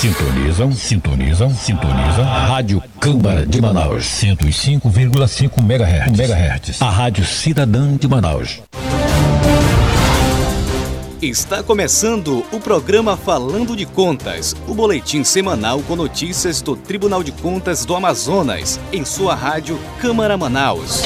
Sintonizam, sintonizam, sintonizam. Rádio Câmara de Manaus. 105,5 MHz. MHz. A Rádio Cidadã de Manaus. Está começando o programa Falando de Contas, o boletim semanal com notícias do Tribunal de Contas do Amazonas, em sua rádio Câmara Manaus.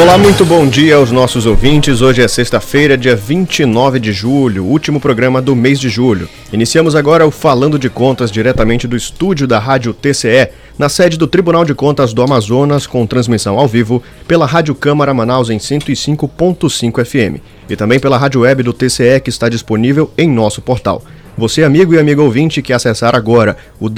Olá, muito bom dia aos nossos ouvintes. Hoje é sexta-feira, dia 29 de julho, último programa do mês de julho. Iniciamos agora o Falando de Contas diretamente do estúdio da Rádio TCE, na sede do Tribunal de Contas do Amazonas, com transmissão ao vivo pela Rádio Câmara Manaus em 105.5 FM e também pela rádio web do TCE que está disponível em nosso portal. Você, amigo e amigo ouvinte, que acessar agora o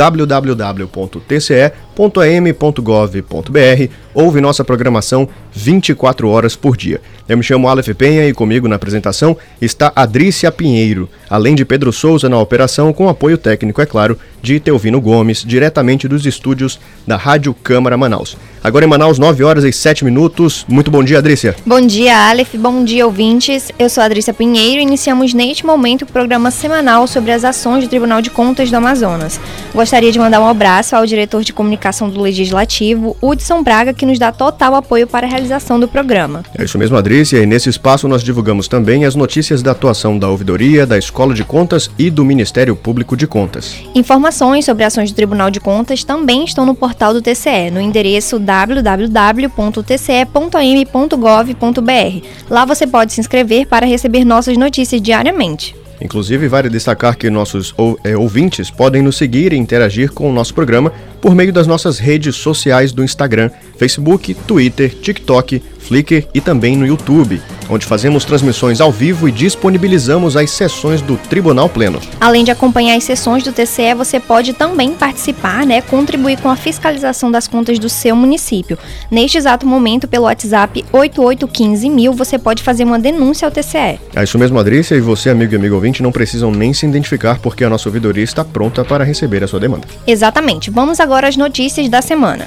www.tce.am.gov.br, ouve nossa programação 24 horas por dia. Eu me chamo Aleph Penha e comigo na apresentação está Adrícia Pinheiro, além de Pedro Souza na operação, com apoio técnico, é claro, de Teovino Gomes, diretamente dos estúdios da Rádio Câmara Manaus. Agora em Manaus, 9 horas e 7 minutos. Muito bom dia, Adrícia. Bom dia, Aleph. Bom dia, ouvintes. Eu sou Adrícia Pinheiro e iniciamos neste momento o programa semanal sobre as ações do Tribunal de Contas do Amazonas. Gostaria de mandar um abraço ao diretor de comunicação do Legislativo, Hudson Braga, que nos dá total apoio para a realização do programa. É isso mesmo, Adrícia. E nesse espaço nós divulgamos também as notícias da atuação da Ouvidoria, da Escola de Contas e do Ministério Público de Contas. Informações sobre ações do Tribunal de Contas também estão no portal do TCE, no endereço www.tce.am.gov.br. Lá você pode se inscrever para receber nossas notícias diariamente. Inclusive, vale destacar que nossos é, ouvintes podem nos seguir e interagir com o nosso programa por meio das nossas redes sociais do Instagram, Facebook, Twitter, TikTok, Flickr e também no YouTube, onde fazemos transmissões ao vivo e disponibilizamos as sessões do Tribunal Pleno. Além de acompanhar as sessões do TCE, você pode também participar, né, contribuir com a fiscalização das contas do seu município. Neste exato momento, pelo WhatsApp 8815000, você pode fazer uma denúncia ao TCE. É isso mesmo, Adrícia, e você, amigo e amigo ouvinte, não precisam nem se identificar porque a nossa ouvidoria está pronta para receber a sua demanda. Exatamente. Vamos agora às notícias da semana.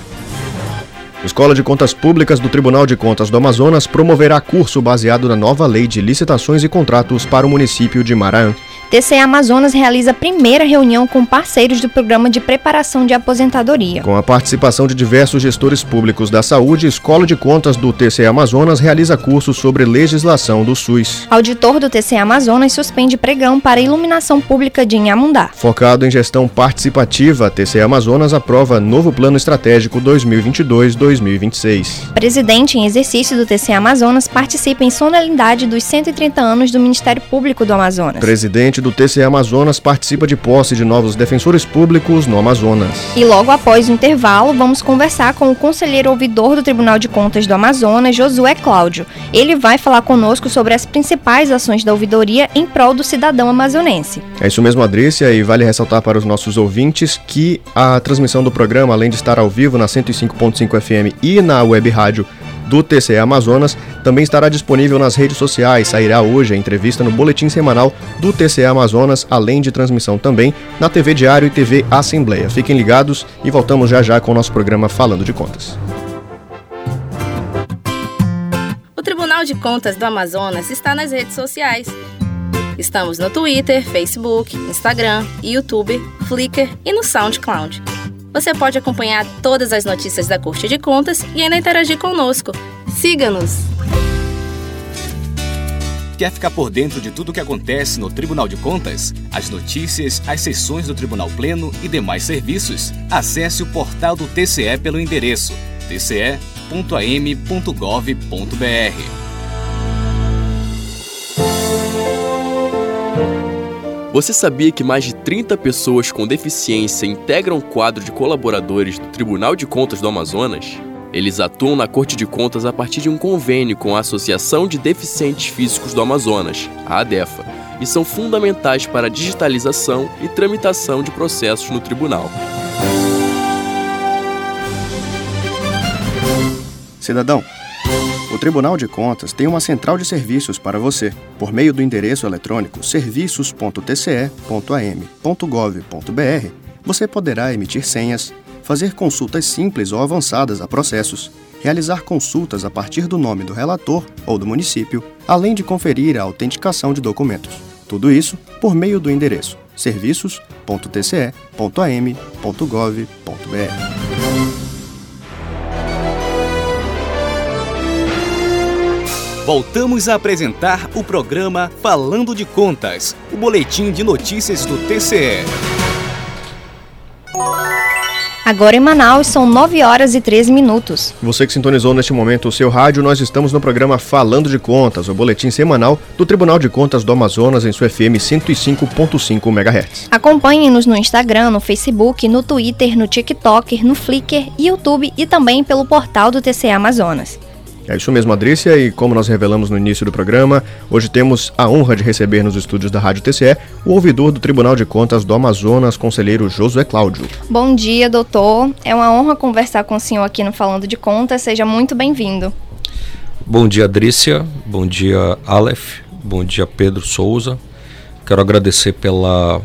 Escola de Contas Públicas do Tribunal de Contas do Amazonas promoverá curso baseado na nova Lei de Licitações e Contratos para o município de Maraã. TCE Amazonas realiza a primeira reunião com parceiros do Programa de Preparação de Aposentadoria. Com a participação de diversos gestores públicos da saúde, Escola de Contas do TCE Amazonas realiza cursos sobre legislação do SUS. Auditor do TCE Amazonas suspende pregão para iluminação pública de Inhamundá. Focado em gestão participativa, TCE Amazonas aprova novo plano estratégico 2022-2026. Presidente em exercício do TCE Amazonas participa em solenidade dos 130 anos do Ministério Público do Amazonas. Presidente do TCE Amazonas participa de posse de novos defensores públicos no Amazonas. E logo após o intervalo, vamos conversar com o conselheiro ouvidor do Tribunal de Contas do Amazonas, Josué Cláudio. Ele vai falar conosco sobre as principais ações da ouvidoria em prol do cidadão amazonense. É isso mesmo, Adrícia, e vale ressaltar para os nossos ouvintes que a transmissão do programa, além de estar ao vivo na 105.5 FM e na web rádio do TCE Amazonas também estará disponível nas redes sociais. Sairá hoje a entrevista no boletim semanal do TCE Amazonas, além de transmissão também na TV Diário e TV Assembleia. Fiquem ligados e voltamos já já com o nosso programa Falando de Contas. O Tribunal de Contas do Amazonas está nas redes sociais. Estamos no Twitter, Facebook, Instagram, YouTube, Flickr e no SoundCloud. Você pode acompanhar todas as notícias da Corte de Contas e ainda interagir conosco. Siga-nos! Quer ficar por dentro de tudo o que acontece no Tribunal de Contas? As notícias, as sessões do Tribunal Pleno e demais serviços? Acesse o portal do TCE pelo endereço tce.am.gov.br. Você sabia que mais de 30 pessoas com deficiência integram o quadro de colaboradores do Tribunal de Contas do Amazonas? Eles atuam na Corte de Contas a partir de um convênio com a Associação de Deficientes Físicos do Amazonas, a ADEFA, e são fundamentais para a digitalização e tramitação de processos no tribunal. Cidadão, o Tribunal de Contas tem uma central de serviços para você. Por meio do endereço eletrônico serviços.tce.am.gov.br, você poderá emitir senhas, fazer consultas simples ou avançadas a processos, realizar consultas a partir do nome do relator ou do município, além de conferir a autenticação de documentos. Tudo isso por meio do endereço serviços.tce.am.gov.br. Voltamos a apresentar o programa Falando de Contas, o boletim de notícias do TCE. Agora em Manaus são 9 horas e 13 minutos. Você que sintonizou neste momento o seu rádio, nós estamos no programa Falando de Contas, o boletim semanal do Tribunal de Contas do Amazonas em sua FM 105.5 MHz. Acompanhe-nos no Instagram, no Facebook, no Twitter, no TikTok, no Flickr, YouTube e também pelo portal do TCE Amazonas. É isso mesmo, Adrícia, e como nós revelamos no início do programa, hoje temos a honra de receber nos estúdios da Rádio TCE o ouvidor do Tribunal de Contas do Amazonas, conselheiro Josué Cláudio. Bom dia, doutor. É uma honra conversar com o senhor aqui no Falando de Contas. Seja muito bem-vindo. Bom dia, Adrícia. Bom dia, Aleph. Bom dia, Pedro Souza. Quero agradecer pela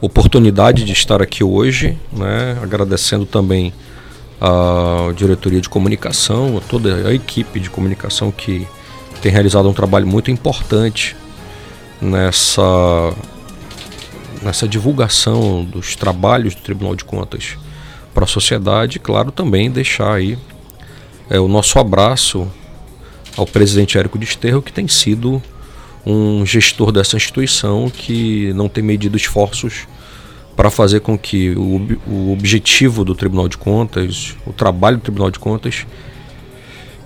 oportunidade de estar aqui hoje, né? agradecendo também a diretoria de comunicação, toda a equipe de comunicação que tem realizado um trabalho muito importante nessa nessa divulgação dos trabalhos do Tribunal de Contas para a sociedade, e, claro, também deixar aí é, o nosso abraço ao presidente Érico de Esterro, que tem sido um gestor dessa instituição que não tem medido esforços para fazer com que o, o objetivo do Tribunal de Contas, o trabalho do Tribunal de Contas,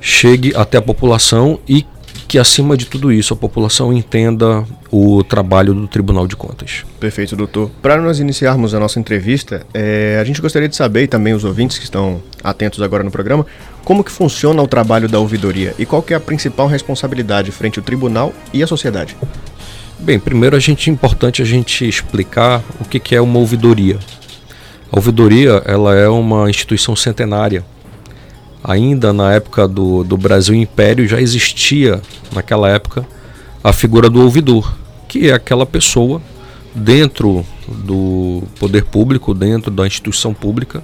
chegue até a população e que, acima de tudo isso, a população entenda o trabalho do Tribunal de Contas. Perfeito, doutor. Para nós iniciarmos a nossa entrevista, é, a gente gostaria de saber, e também os ouvintes que estão atentos agora no programa, como que funciona o trabalho da ouvidoria e qual é a principal responsabilidade frente ao tribunal e à sociedade. Bem, primeiro a gente é importante a gente explicar o que, que é uma ouvidoria. A ouvidoria ela é uma instituição centenária. Ainda na época do, do Brasil Império já existia naquela época a figura do ouvidor, que é aquela pessoa dentro do poder público, dentro da instituição pública,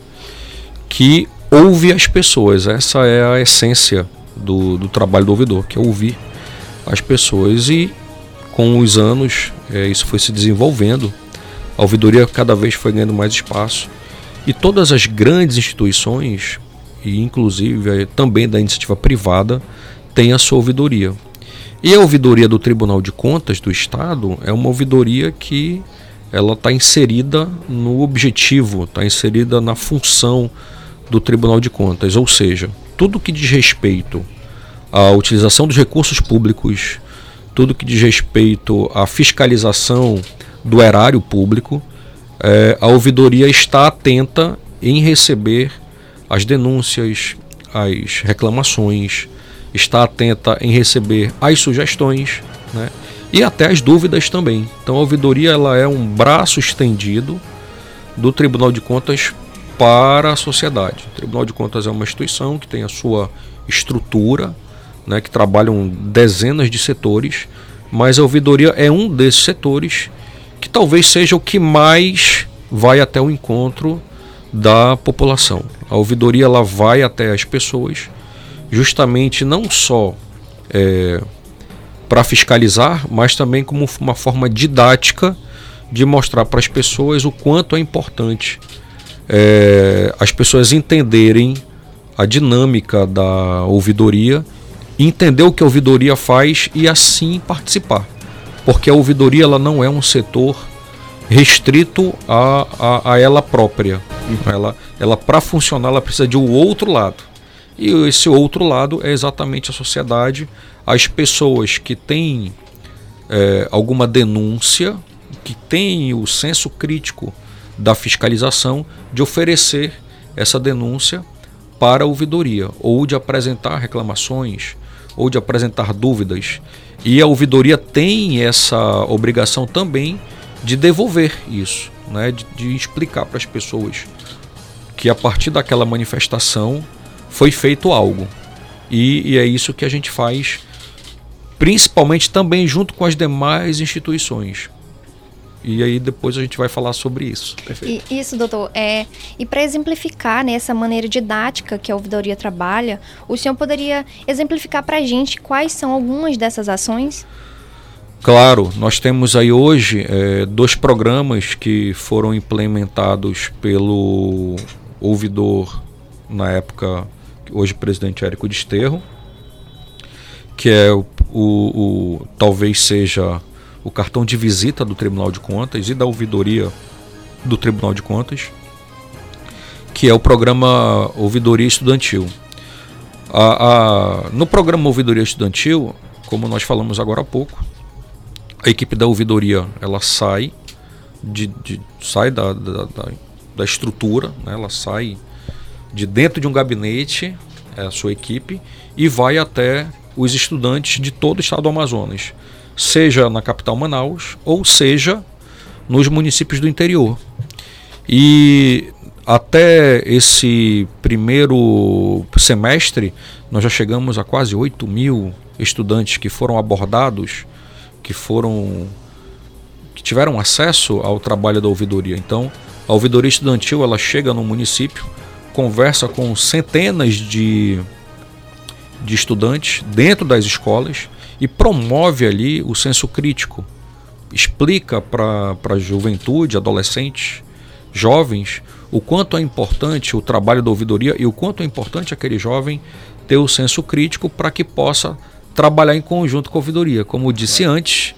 que ouve as pessoas. Essa é a essência do, do trabalho do ouvidor, que é ouvir as pessoas. E com os anos, é, isso foi se desenvolvendo, a ouvidoria cada vez foi ganhando mais espaço. E todas as grandes instituições, e inclusive é, também da iniciativa privada, têm a sua ouvidoria. E a ouvidoria do Tribunal de Contas do Estado é uma ouvidoria que ela está inserida no objetivo, está inserida na função do Tribunal de Contas, ou seja, tudo que diz respeito à utilização dos recursos públicos, tudo que diz respeito à fiscalização do erário público, é, a ouvidoria está atenta em receber as denúncias, as reclamações, está atenta em receber as sugestões né, e até as dúvidas também. Então a ouvidoria ela é um braço estendido do Tribunal de Contas para a sociedade. O Tribunal de Contas é uma instituição que tem a sua estrutura, né, que trabalham dezenas de setores, mas a ouvidoria é um desses setores que talvez seja o que mais vai até o encontro da população. A ouvidoria ela vai até as pessoas, justamente não só é, para fiscalizar, mas também como uma forma didática de mostrar para as pessoas o quanto é importante é, as pessoas entenderem a dinâmica da ouvidoria entender o que a ouvidoria faz e assim participar. Porque a ouvidoria ela não é um setor restrito a, a, a ela própria. Ela, ela para funcionar, ela precisa de um outro lado. E esse outro lado é exatamente a sociedade, as pessoas que têm é, alguma denúncia, que têm o senso crítico da fiscalização, de oferecer essa denúncia para a ouvidoria, ou de apresentar reclamações, ou de apresentar dúvidas. E a ouvidoria tem essa obrigação também de devolver isso, né? de, de explicar para as pessoas que a partir daquela manifestação foi feito algo. E, e é isso que a gente faz, principalmente também junto com as demais instituições. E aí depois a gente vai falar sobre isso. Perfeito. E, isso, doutor. É, e para exemplificar né, essa maneira didática que a ouvidoria trabalha, o senhor poderia exemplificar para a gente quais são algumas dessas ações? Claro, nós temos aí hoje é, dois programas que foram implementados pelo ouvidor na época, hoje presidente Érico Desterro, que é o, o, o, talvez seja o cartão de visita do Tribunal de Contas e da ouvidoria do Tribunal de Contas, que é o programa Ouvidoria Estudantil. A, a, no programa Ouvidoria Estudantil, como nós falamos agora há pouco, a equipe da ouvidoria ela sai de, de sai da, da, da, da estrutura, né? ela sai de dentro de um gabinete, é a sua equipe, e vai até os estudantes de todo o estado do Amazonas, seja na capital Manaus ou seja nos municípios do interior. E até esse primeiro semestre, nós já chegamos a quase 8 mil estudantes que foram abordados que foram que tiveram acesso ao trabalho da ouvidoria. Então, a ouvidoria estudantil ela chega no município, conversa com centenas de, de estudantes dentro das escolas e promove ali o senso crítico. Explica para a juventude, adolescentes, jovens, o quanto é importante o trabalho da ouvidoria e o quanto é importante aquele jovem ter o senso crítico para que possa trabalhar em conjunto com a ouvidoria. Como eu disse é. antes,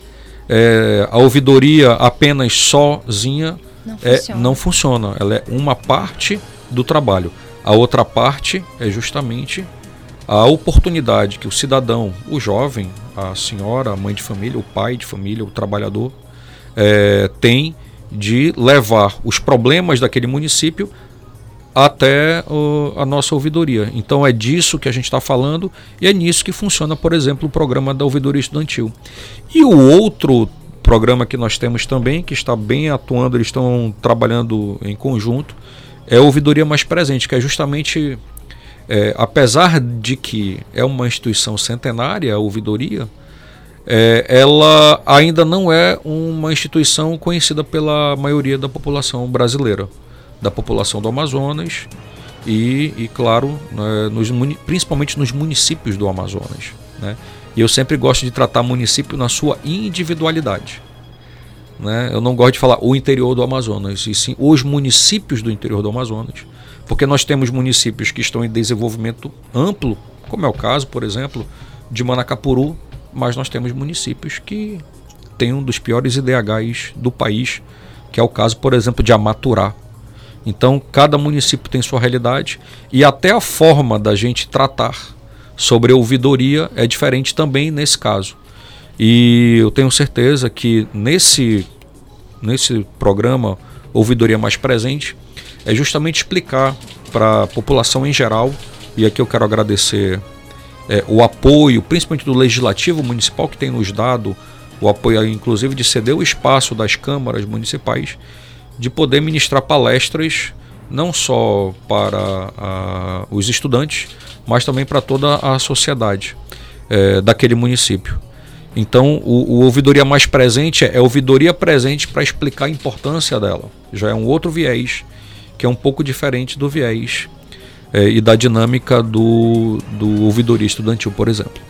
é, a ouvidoria apenas sozinha não, é, funciona. não funciona. Ela é uma parte do trabalho. A outra parte é justamente a oportunidade que o cidadão, o jovem, a senhora, a mãe de família, o pai de família, o trabalhador, é, tem de levar os problemas daquele município até a nossa ouvidoria. Então é disso que a gente está falando e é nisso que funciona, por exemplo, o programa da ouvidoria estudantil. E o outro programa que nós temos também, que está bem atuando, eles estão trabalhando em conjunto, é a ouvidoria mais presente, que é justamente, é, apesar de que é uma instituição centenária, a ouvidoria, é, ela ainda não é uma instituição conhecida pela maioria da população brasileira da população do Amazonas e, e claro, né, nos, principalmente nos municípios do Amazonas. Né? E eu sempre gosto de tratar município na sua individualidade. Né? Eu não gosto de falar o interior do Amazonas, e sim os municípios do interior do Amazonas. Porque nós temos municípios que estão em desenvolvimento amplo, como é o caso, por exemplo, de Manacapuru, mas nós temos municípios que têm um dos piores IDHs do país, que é o caso, por exemplo, de Amaturá, então, cada município tem sua realidade e até a forma da gente tratar sobre a ouvidoria é diferente também nesse caso. E eu tenho certeza que nesse, nesse programa Ouvidoria Mais Presente é justamente explicar para a população em geral, e aqui eu quero agradecer é, o apoio, principalmente do Legislativo Municipal, que tem nos dado o apoio, inclusive, de ceder o espaço das câmaras municipais de poder ministrar palestras não só para a, os estudantes, mas também para toda a sociedade é, daquele município. Então, o, o, ouvidoria mais presente é, é ouvidoria presente para explicar a importância dela. Já é um outro viés, que é um pouco diferente do viés é, e da dinâmica do, do ouvidoria estudantil, por exemplo.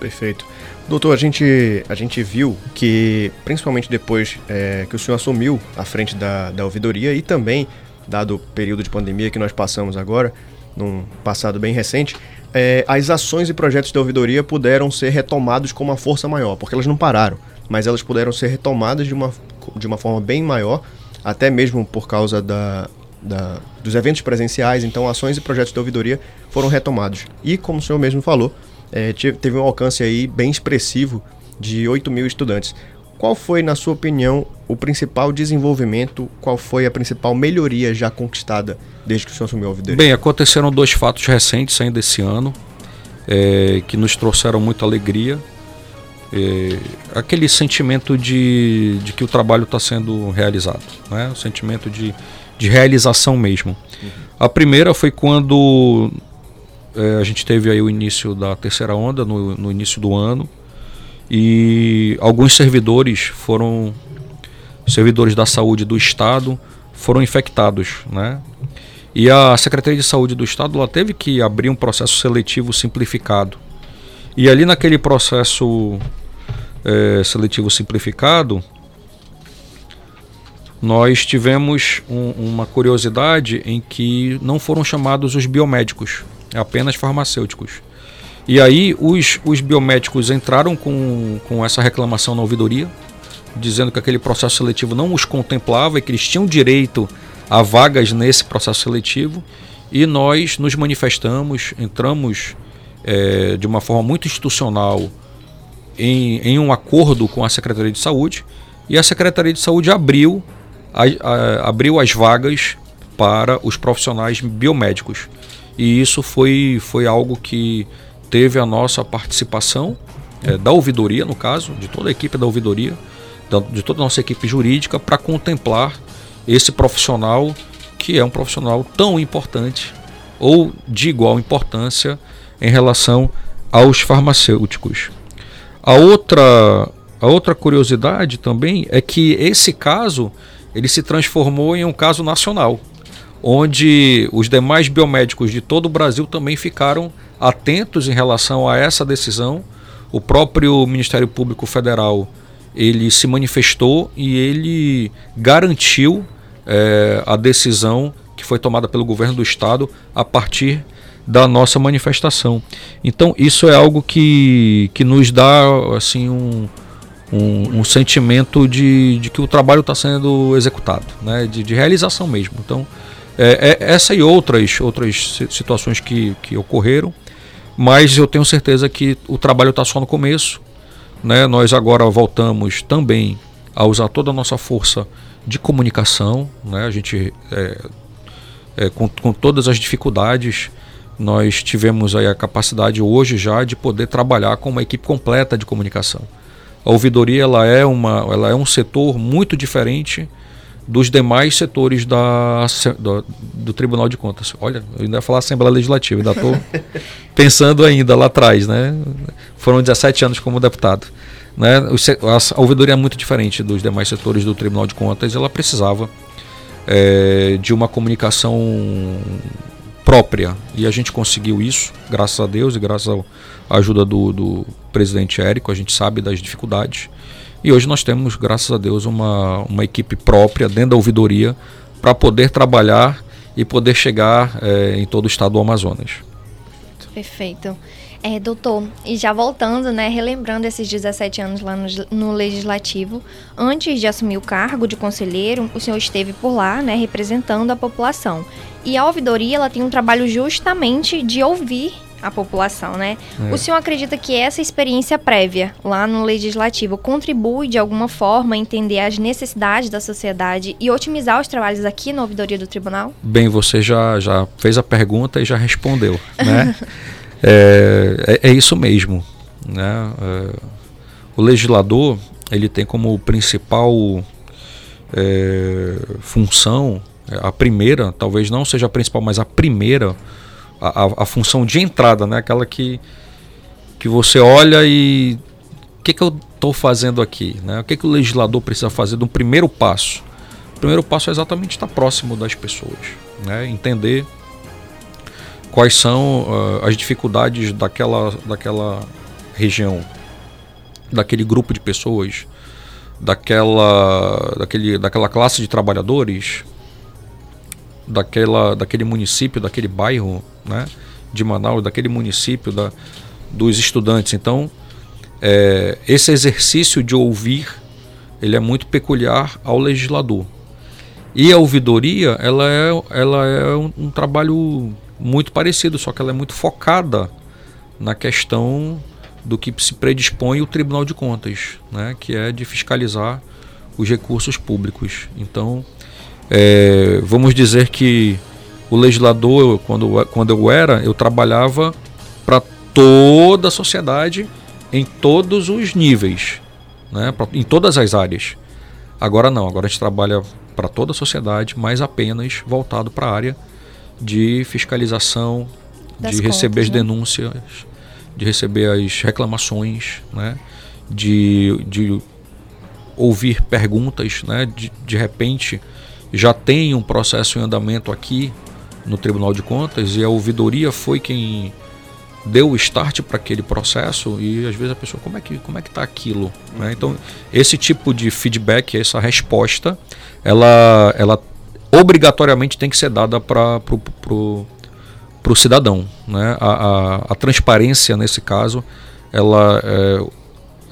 Perfeito. Doutor, a gente, a gente viu que, principalmente depois é, que o senhor assumiu à frente da, da ouvidoria e também, dado o período de pandemia que nós passamos agora, num passado bem recente, é, as ações e projetos da ouvidoria puderam ser retomados com uma força maior, porque elas não pararam, mas elas puderam ser retomadas de uma, de uma forma bem maior, até mesmo por causa da, da, dos eventos presenciais, então ações e projetos da ouvidoria foram retomados. E, como o senhor mesmo falou, é, teve um alcance aí bem expressivo de 8 mil estudantes. Qual foi, na sua opinião, o principal desenvolvimento, qual foi a principal melhoria já conquistada desde que o senhor assumiu a ouvidoria? Bem, aconteceram dois fatos recentes ainda esse ano, é, que nos trouxeram muita alegria. É, aquele sentimento de, de que o trabalho está sendo realizado, né? o sentimento de, de realização mesmo. Uhum. A primeira foi quando é, a gente teve aí o início da terceira onda no, no início do ano e alguns servidores foram servidores da saúde do estado foram infectados, né? E a Secretaria de Saúde do Estado ela teve que abrir um processo seletivo simplificado. E ali naquele processo é, seletivo simplificado, nós tivemos um, uma curiosidade em que não foram chamados os biomédicos, apenas farmacêuticos. E aí os, os biomédicos entraram com, com essa reclamação na ouvidoria, dizendo que aquele processo seletivo não os contemplava e que eles tinham direito a vagas nesse processo seletivo. E nós nos manifestamos, entramos é, de uma forma muito institucional em, em um acordo com a Secretaria de Saúde e a Secretaria de Saúde abriu a, a, abriu as vagas para os profissionais biomédicos. E isso foi, foi algo que teve a nossa participação, é, da ouvidoria, no caso, de toda a equipe da ouvidoria, da, de toda a nossa equipe jurídica, para contemplar esse profissional que é um profissional tão importante ou de igual importância em relação aos farmacêuticos. A outra, a outra curiosidade também é que esse caso ele se transformou em um caso nacional, onde os demais biomédicos de todo o Brasil também ficaram atentos em relação a essa decisão. O próprio Ministério Público Federal ele se manifestou e ele garantiu é, a decisão que foi tomada pelo governo do estado a partir da nossa manifestação. Então isso é algo que, que nos dá assim um, um, um sentimento de, de que o trabalho está sendo executado, né? de, de realização mesmo. Então, é, é, essa e outras, outras situações que, que ocorreram, mas eu tenho certeza que o trabalho está só no começo. Né? Nós agora voltamos também a usar toda a nossa força de comunicação. Né? A gente, é, é, com, com todas as dificuldades, nós tivemos aí a capacidade hoje já de poder trabalhar com uma equipe completa de comunicação. A ouvidoria ela é, uma, ela é um setor muito diferente dos demais setores da, do, do, Tribunal de Contas. Olha, eu ainda ia falar Assembleia Legislativa, ainda estou pensando ainda lá atrás, né? Foram 17 anos como deputado. Né? A ouvidoria é muito diferente dos demais setores do Tribunal de Contas, ela precisava é, de uma comunicação própria. E a gente conseguiu isso, graças a Deus e graças à ajuda do, do presidente Érico, a gente sabe das dificuldades. E hoje nós temos, graças a Deus, uma, uma equipe própria dentro da ouvidoria para poder trabalhar e poder chegar é, em todo o estado do Amazonas. Perfeito. É, doutor, e já voltando, né, relembrando esses 17 anos lá no, no, Legislativo, antes de assumir o cargo de conselheiro, o senhor esteve por lá, né, representando a população. E a ouvidoria, ela tem um trabalho justamente de ouvir a população, né? É. O senhor acredita que essa experiência prévia lá no legislativo contribui de alguma forma a entender as necessidades da sociedade e otimizar os trabalhos aqui na ouvidoria do tribunal? Bem, você já, já fez a pergunta e já respondeu, né? É, é, é isso mesmo. Né? É, o legislador ele tem como principal é, função, a primeira, talvez não seja a principal, mas a primeira, a, a, a função de entrada, né? aquela que, que você olha e o que, que eu estou fazendo aqui? Né? O que, que o legislador precisa fazer no primeiro passo? O primeiro passo é exatamente estar próximo das pessoas, né? entender quais são uh, as dificuldades daquela, daquela região, daquele grupo de pessoas, daquela, daquele, daquela classe de trabalhadores, daquela, daquele município, daquele bairro né, de Manaus, daquele município, da, dos estudantes. Então, é, esse exercício de ouvir ele é muito peculiar ao legislador. E a ouvidoria ela é, ela é um, um trabalho muito parecido, só que ela é muito focada na questão do que se predispõe o Tribunal de Contas, né, que é de fiscalizar os recursos públicos. Então, é, vamos dizer que o legislador, quando, quando eu era, eu trabalhava para toda a sociedade em todos os níveis, né, pra, em todas as áreas. Agora não, agora a gente trabalha para toda a sociedade, mas apenas voltado para a área de fiscalização, das de contas, receber as né? denúncias, de receber as reclamações, né? de, de ouvir perguntas, né? de, de repente já tem um processo em andamento aqui no Tribunal de Contas e a ouvidoria foi quem deu o start para aquele processo e às vezes a pessoa como é que como é que está aquilo né? então esse tipo de feedback essa resposta ela ela obrigatoriamente tem que ser dada para pro cidadão né? A, a, a, transparência nesse caso ela é,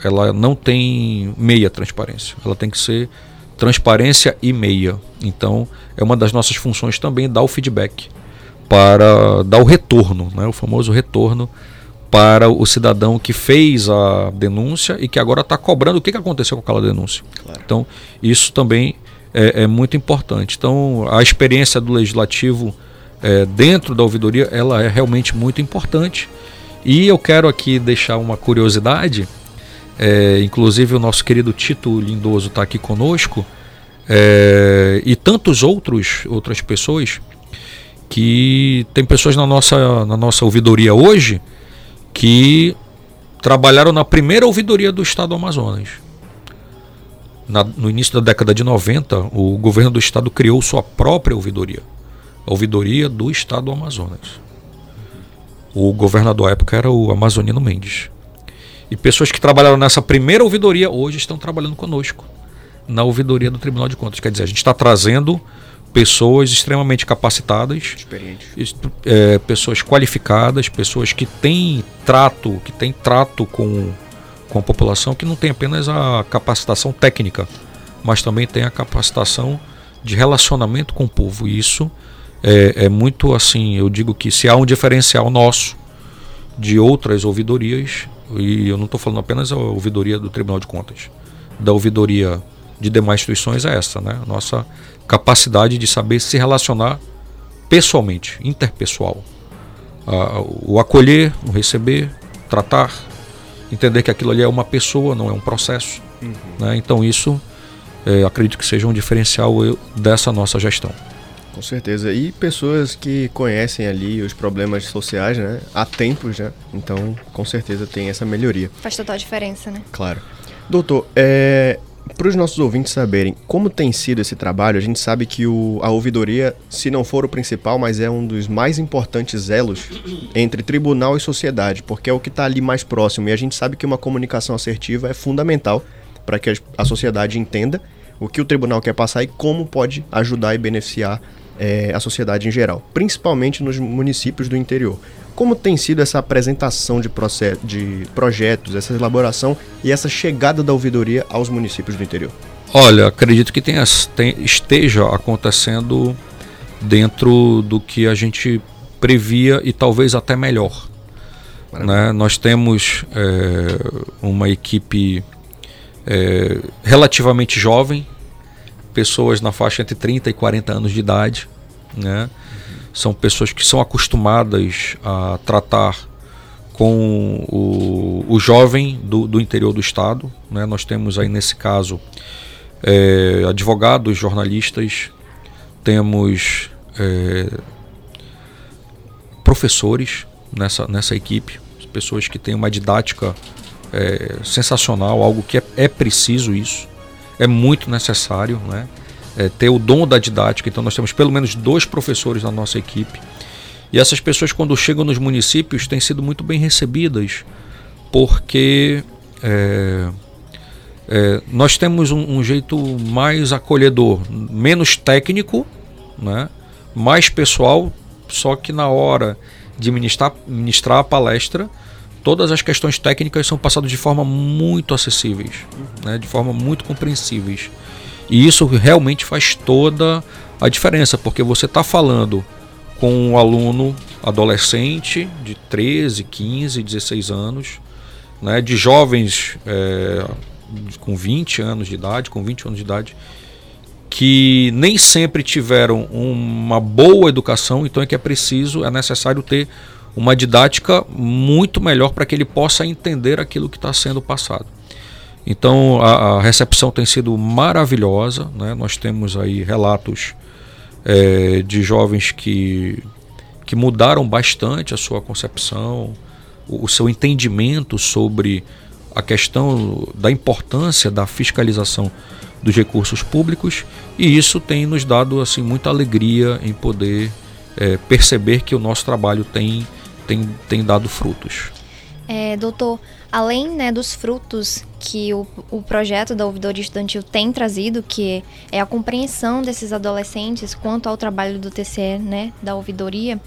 ela não tem meia transparência. Ela tem que ser transparência e meia. Então é uma das nossas funções também dar o feedback para dar o retorno, né, o famoso retorno para o cidadão que fez a denúncia e que agora está cobrando. O que, que aconteceu com aquela denúncia. Claro. Então, isso também é, é, muito importante. Então, a experiência do legislativo é, dentro da ouvidoria ela é realmente muito importante. E eu quero aqui deixar uma curiosidade, é, inclusive o nosso querido Tito Lindoso está aqui conosco, é, e tantos outros outras pessoas que tem pessoas na nossa, na nossa ouvidoria hoje que trabalharam na primeira ouvidoria do estado do Amazonas. Na, no início da década de 90, o governo do estado criou sua própria ouvidoria, a ouvidoria do estado do Amazonas. O governador à época era o Amazonino Mendes. E pessoas que trabalharam nessa primeira ouvidoria hoje estão trabalhando conosco na ouvidoria do Tribunal de Contas. Quer dizer, a gente está trazendo pessoas extremamente capacitadas, é, pessoas qualificadas, pessoas que têm trato, que têm trato com, com a população, que não tem apenas a capacitação técnica, mas também tem a capacitação de relacionamento com o povo. E isso é, é muito assim, eu digo que se há um diferencial nosso de outras ouvidorias, e eu não estou falando apenas da ouvidoria do Tribunal de Contas, da ouvidoria de demais instituições é essa, né? Nossa capacidade de saber se relacionar pessoalmente, interpessoal. O acolher, o receber, tratar, entender que aquilo ali é uma pessoa, não é um processo. Uhum. Né? Então isso é, acredito que seja um diferencial dessa nossa gestão. Com certeza. E pessoas que conhecem ali os problemas sociais, né? Há tempos, né? Então, com certeza tem essa melhoria. Faz total diferença, né? Claro. Doutor, é, para os nossos ouvintes saberem como tem sido esse trabalho, a gente sabe que o, a ouvidoria, se não for o principal, mas é um dos mais importantes elos entre tribunal e sociedade, porque é o que está ali mais próximo. E a gente sabe que uma comunicação assertiva é fundamental para que a, sociedade entenda o que o tribunal quer passar e como pode ajudar e beneficiar é, a sociedade em geral, principalmente nos municípios do interior. Como tem sido essa apresentação de, de projetos, essa elaboração e essa chegada da ouvidoria aos municípios do interior? Olha, acredito que tenha, tem, esteja acontecendo dentro do que a gente previa e talvez até melhor. Né? Nós temos é, uma equipe é, relativamente jovem, pessoas na faixa entre 30 e 40 anos de idade, né? São pessoas que são acostumadas a tratar com o, o jovem do, do, interior do estado. Né? Nós temos aí nesse caso é, advogados, jornalistas, temos é, professores nessa, nessa equipe, pessoas que têm uma didática é, sensacional, algo que é, é preciso isso, é muito necessário, né? É, ter o dom da didática. Então, nós temos pelo menos dois professores na nossa equipe. E essas pessoas, quando chegam nos municípios, têm sido muito bem recebidas, porque é, é, nós temos um, um, jeito mais acolhedor, menos técnico, né, mais pessoal, só que na hora de ministrar, ministrar a palestra, todas as questões técnicas são passadas de forma muito acessíveis, né, de forma muito compreensíveis. E isso realmente faz toda a diferença, porque você está falando com um aluno adolescente de 13, 15, 16 anos, né, de jovens é, com 20 anos de idade, com 20 anos de idade, que nem sempre tiveram uma boa educação, então é que é preciso, é necessário ter uma didática muito melhor para que ele possa entender aquilo que está sendo passado. Então a, a recepção tem sido maravilhosa, né? nós temos aí relatos é, de jovens que, que mudaram bastante a sua concepção, o, o seu entendimento sobre a questão da importância da fiscalização dos recursos públicos e isso tem nos dado assim muita alegria em poder é, perceber que o nosso trabalho tem tem, tem dado frutos. É, doutor, além né, dos frutos que o, o projeto da ouvidoria estudantil tem trazido, que é a compreensão desses adolescentes quanto ao trabalho do TCE, né, da ouvidoria,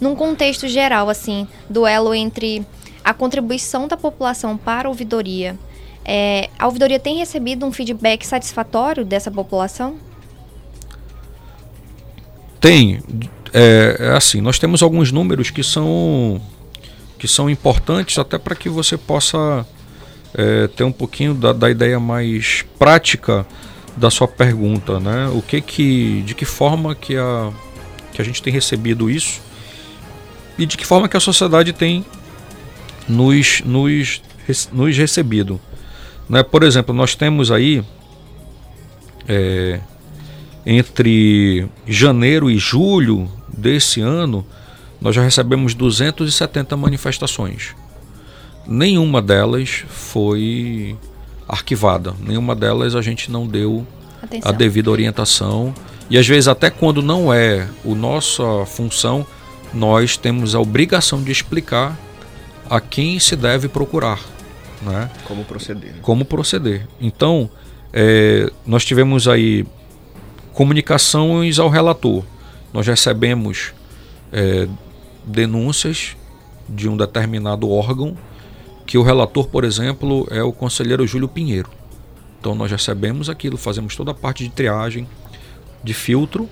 num contexto geral, assim, duelo entre a contribuição da população para a ouvidoria, é, a ouvidoria tem recebido um feedback satisfatório dessa população? Tem. É, é assim, nós temos alguns números que são que são importantes até para que você possa é, ter um pouquinho da, da, ideia mais prática da sua pergunta, né? O que que, de que forma que a que a gente tem recebido isso e de que forma que a sociedade tem nos nos, nos recebido, né? Por exemplo, nós temos aí é, entre janeiro e julho desse ano nós já recebemos 270 manifestações. Nenhuma delas foi arquivada, nenhuma delas a gente não deu Atenção. a devida orientação. E às vezes, até quando não é a nossa função, nós temos a obrigação de explicar a quem se deve procurar. Né? Como proceder. Como proceder. Então, é, nós tivemos aí comunicações ao relator. Nós recebemos é, denúncias de um determinado órgão, que o relator, por exemplo, é o conselheiro Júlio Pinheiro. Então nós recebemos aquilo, fazemos toda a parte de triagem, de filtro,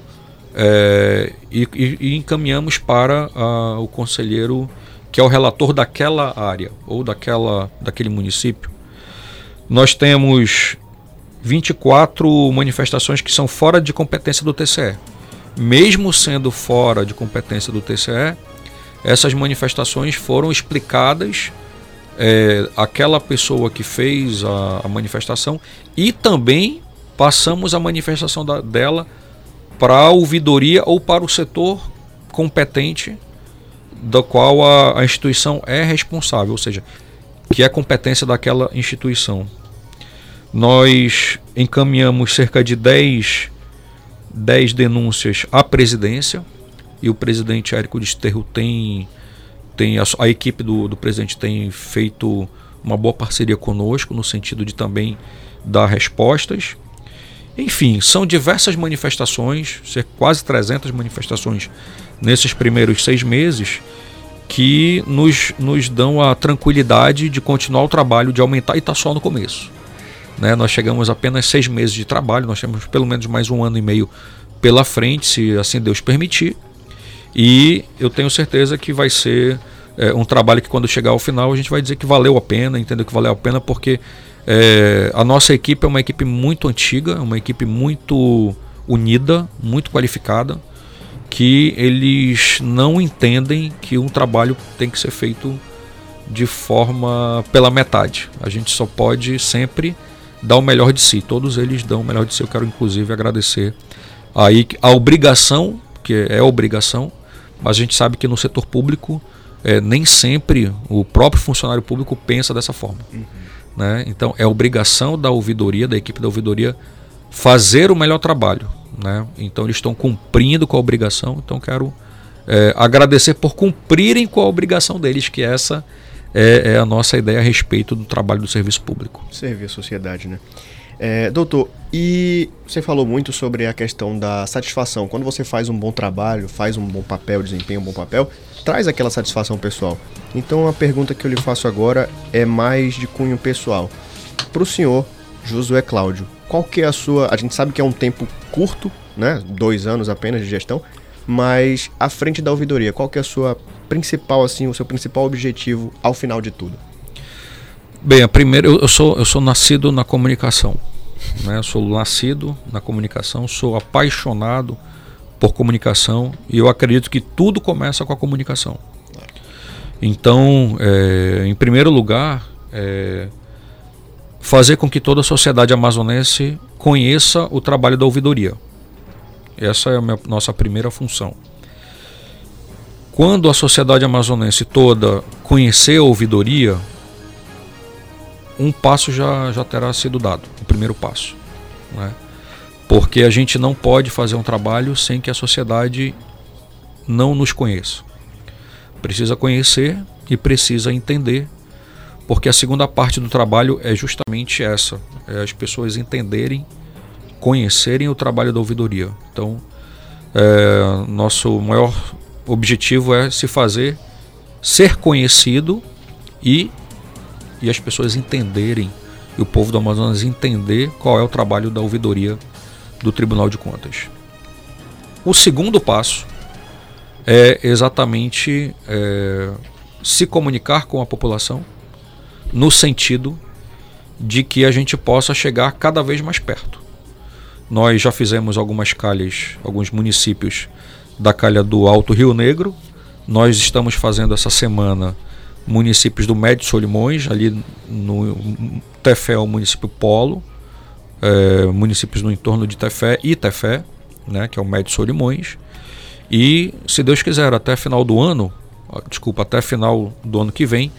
é, e, e, encaminhamos para a, o conselheiro que é o relator daquela área ou daquela, daquele município. Nós temos 24 manifestações que são fora de competência do TCE. Mesmo sendo fora de competência do TCE, essas manifestações foram explicadas é, aquela pessoa que fez a, a, manifestação e também passamos a manifestação da, dela para a ouvidoria ou para o setor competente da qual a, a instituição é responsável, ou seja, que é competência daquela instituição. Nós encaminhamos cerca de 10, 10 denúncias à presidência, e o presidente Érico Desterro tem, tem a, a equipe do, do presidente tem feito uma boa parceria conosco no sentido de também dar respostas. Enfim, são diversas manifestações, quase 300 manifestações nesses primeiros seis meses, que nos, nos dão a tranquilidade de continuar o trabalho, de aumentar, e está só no começo. Né? Nós chegamos apenas seis meses de trabalho, nós temos pelo menos mais um ano e meio pela frente, se assim Deus permitir. E eu tenho certeza que vai ser é, um trabalho que quando chegar ao final a gente vai dizer que valeu a pena, entendeu que valeu a pena porque é, a nossa equipe é uma equipe muito antiga, uma equipe muito unida, muito qualificada, que eles não entendem que um trabalho tem que ser feito de forma pela metade. A gente só pode sempre dar o melhor de si. Todos eles dão o melhor de si. Eu quero inclusive agradecer aí a obrigação, que é obrigação, mas a gente sabe que no setor público é, nem sempre o próprio funcionário público pensa dessa forma. Uhum. Né? Então é obrigação da ouvidoria, da equipe da ouvidoria, fazer o melhor trabalho. Né? Então eles estão cumprindo com a obrigação. Então quero é, agradecer por cumprirem com a obrigação deles, que essa é, é, a nossa ideia a respeito do trabalho do serviço público. Servir a sociedade, né? É, doutor, e você falou muito sobre a questão da satisfação. Quando você faz um bom trabalho, faz um bom papel, desempenha um bom papel, traz aquela satisfação pessoal. Então a pergunta que eu lhe faço agora é mais de cunho pessoal. Para o senhor, Josué Cláudio, qual que é a sua. A gente sabe que é um tempo curto, né? Dois anos apenas de gestão, mas à frente da ouvidoria, qual que é a sua principal, assim, o seu principal objetivo ao final de tudo? Bem, a primeira, eu, eu sou, eu sou nascido na comunicação. Né? Eu sou nascido na comunicação, sou apaixonado por comunicação e eu acredito que tudo começa com a comunicação. Então, é, em primeiro lugar, é, fazer com que toda a sociedade amazonense conheça o trabalho da ouvidoria. Essa é a minha, nossa primeira função. Quando a sociedade amazonense toda conhecer a ouvidoria, um passo já, já terá sido dado, o primeiro passo. Né? Porque a gente não pode fazer um trabalho sem que a sociedade não nos conheça. Precisa conhecer e precisa entender, porque a segunda parte do trabalho é justamente essa: é as pessoas entenderem, conhecerem o trabalho da ouvidoria. Então, é, nosso maior objetivo é se fazer ser conhecido e, e as pessoas entenderem, e o povo do Amazonas entender qual é o trabalho da ouvidoria do Tribunal de Contas. O segundo passo é exatamente é, se comunicar com a população no sentido de que a gente possa chegar cada vez mais perto. Nós já fizemos algumas calhas, alguns municípios da calha do Alto Rio Negro. Nós estamos fazendo essa semana municípios do Médio Solimões, ali no Tefé, o município Polo, é, municípios no entorno de Tefé e Tefé, né, que é o Médio Solimões. E, se Deus quiser, até final do ano, desculpa, até final do ano que vem,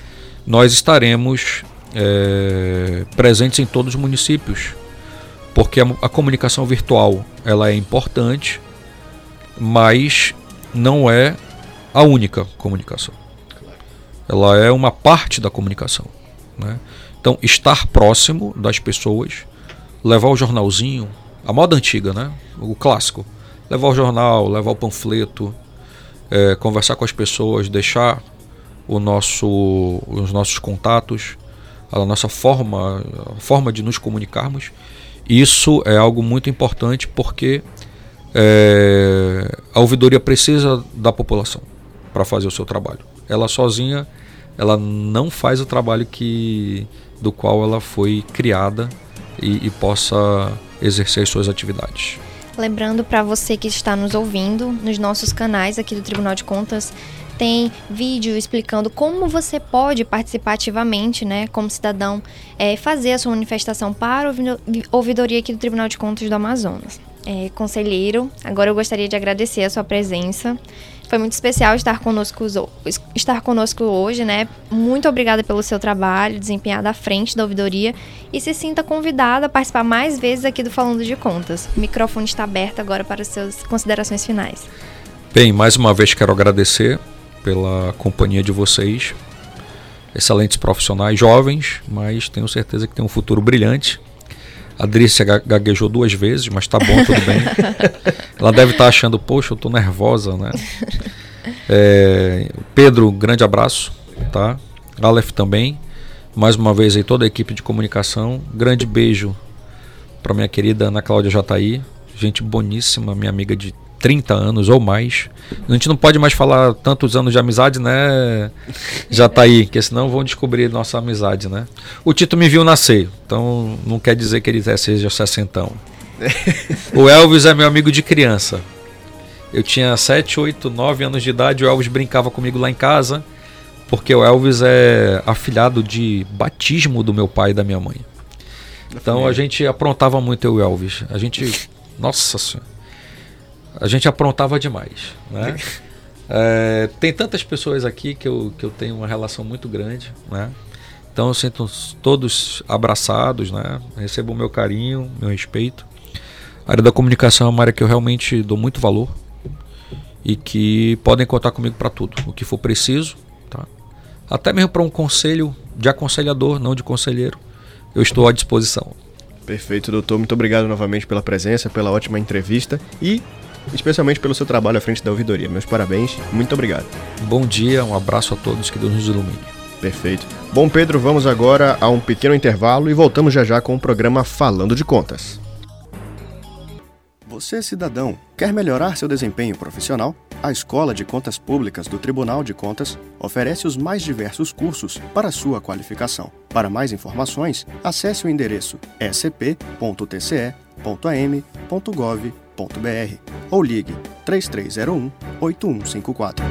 nós estaremos é, presentes em todos os municípios, porque a, a, comunicação virtual ela é importante, mas não é a única comunicação. Ela é uma parte da comunicação. Né? Então, estar próximo das pessoas, levar o jornalzinho, a moda antiga, né? o clássico levar o jornal, levar o panfleto, é, conversar com as pessoas, deixar o nosso, os nossos contatos, a nossa forma, a forma de nos comunicarmos. Isso é algo muito importante porque é, a ouvidoria precisa da população para fazer o seu trabalho. Ela sozinha, ela não faz o trabalho que do qual ela foi criada e, e possa exercer as suas atividades. Lembrando para você que está nos ouvindo, nos nossos canais aqui do Tribunal de Contas, tem vídeo explicando como você pode participar ativamente, né, como cidadão, é, fazer a sua manifestação para a ouvidoria aqui do Tribunal de Contas do Amazonas. É, conselheiro, agora eu gostaria de agradecer a sua presença. Foi muito especial estar conosco, estar conosco hoje, né? Muito obrigada pelo seu trabalho desempenhado à frente da ouvidoria e se sinta convidada a participar mais vezes aqui do Falando de Contas. O microfone está aberto agora para as suas considerações finais. Bem, mais uma vez quero agradecer pela companhia de vocês. Excelentes profissionais, jovens, mas tenho certeza que tem um futuro brilhante. A Adrícia gaguejou duas vezes, mas tá bom, tudo bem. Ela deve estar tá achando, poxa, eu tô nervosa, né? É, Pedro, grande abraço, tá? Aleph também. Mais uma vez aí toda a equipe de comunicação. Grande beijo para minha querida Ana Cláudia Jataí, gente boníssima, minha amiga de 30 anos ou mais. A gente não pode mais falar tantos anos de amizade, né? Já tá aí, porque senão vão descobrir nossa amizade, né? O Tito me viu nascer, então não quer dizer que ele seja sessentão. o Elvis é meu amigo de criança. Eu tinha 7, 8, 9 anos de idade, o Elvis brincava comigo lá em casa, porque o Elvis é afilhado de batismo do meu pai e da minha mãe. Então a gente aprontava muito eu e o Elvis. A gente. Nossa senhora a gente aprontava demais. Né? é, tem tantas pessoas aqui que eu, que eu tenho uma relação muito grande. Né? Então eu sinto todos abraçados, né? recebo o meu carinho, meu respeito. A área da comunicação é uma área que eu realmente dou muito valor e que podem contar comigo para tudo, o que for preciso. Tá? Até mesmo para um conselho de aconselhador, não de conselheiro, eu estou à disposição. Perfeito, doutor. Muito obrigado novamente pela presença, pela ótima entrevista e especialmente pelo seu trabalho à frente da ouvidoria. Meus parabéns, muito obrigado. Bom dia, um abraço a todos, que Deus nos ilumine. Perfeito. Bom, Pedro, vamos agora a um pequeno intervalo e voltamos já já com o programa Falando de Contas. Você, cidadão, quer melhorar seu desempenho profissional? A Escola de Contas Públicas do Tribunal de Contas oferece os mais diversos cursos para sua qualificação. Para mais informações, acesse o endereço scp.tce.am.gov.br ou ligue 3301 8154.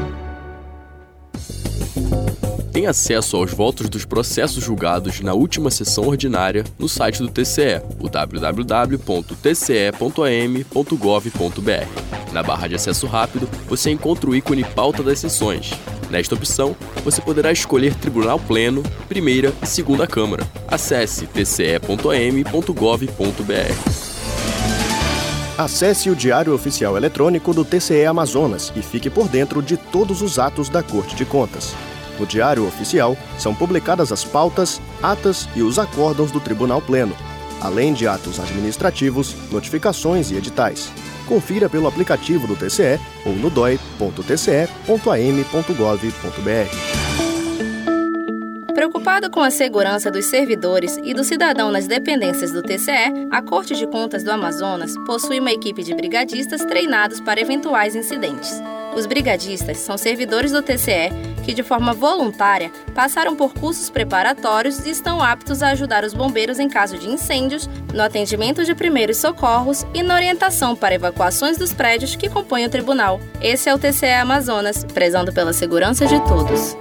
Tem acesso aos votos dos processos julgados na última sessão ordinária no site do TCE, o www.tce.am.gov.br. Na barra de acesso rápido, você encontra o ícone Pauta das Sessões. Nesta opção, você poderá escolher Tribunal Pleno, Primeira e Segunda Câmara. Acesse tce.am.gov.br. Acesse o Diário Oficial Eletrônico do TCE Amazonas e fique por dentro de todos os atos da Corte de Contas. No Diário Oficial são publicadas as pautas, atas e os acórdãos do Tribunal Pleno, além de atos administrativos, notificações e editais. Confira pelo aplicativo do TCE ou no doi.tce.am.gov.br. Preocupado com a segurança dos servidores e do cidadão nas dependências do TCE, a Corte de Contas do Amazonas possui uma equipe de brigadistas treinados para eventuais incidentes. Os brigadistas são servidores do TCE que, de forma voluntária, passaram por cursos preparatórios e estão aptos a ajudar os bombeiros em caso de incêndios, no atendimento de primeiros socorros e na orientação para evacuações dos prédios que compõem o tribunal. Esse é o TCE Amazonas, prezando pela segurança de todos.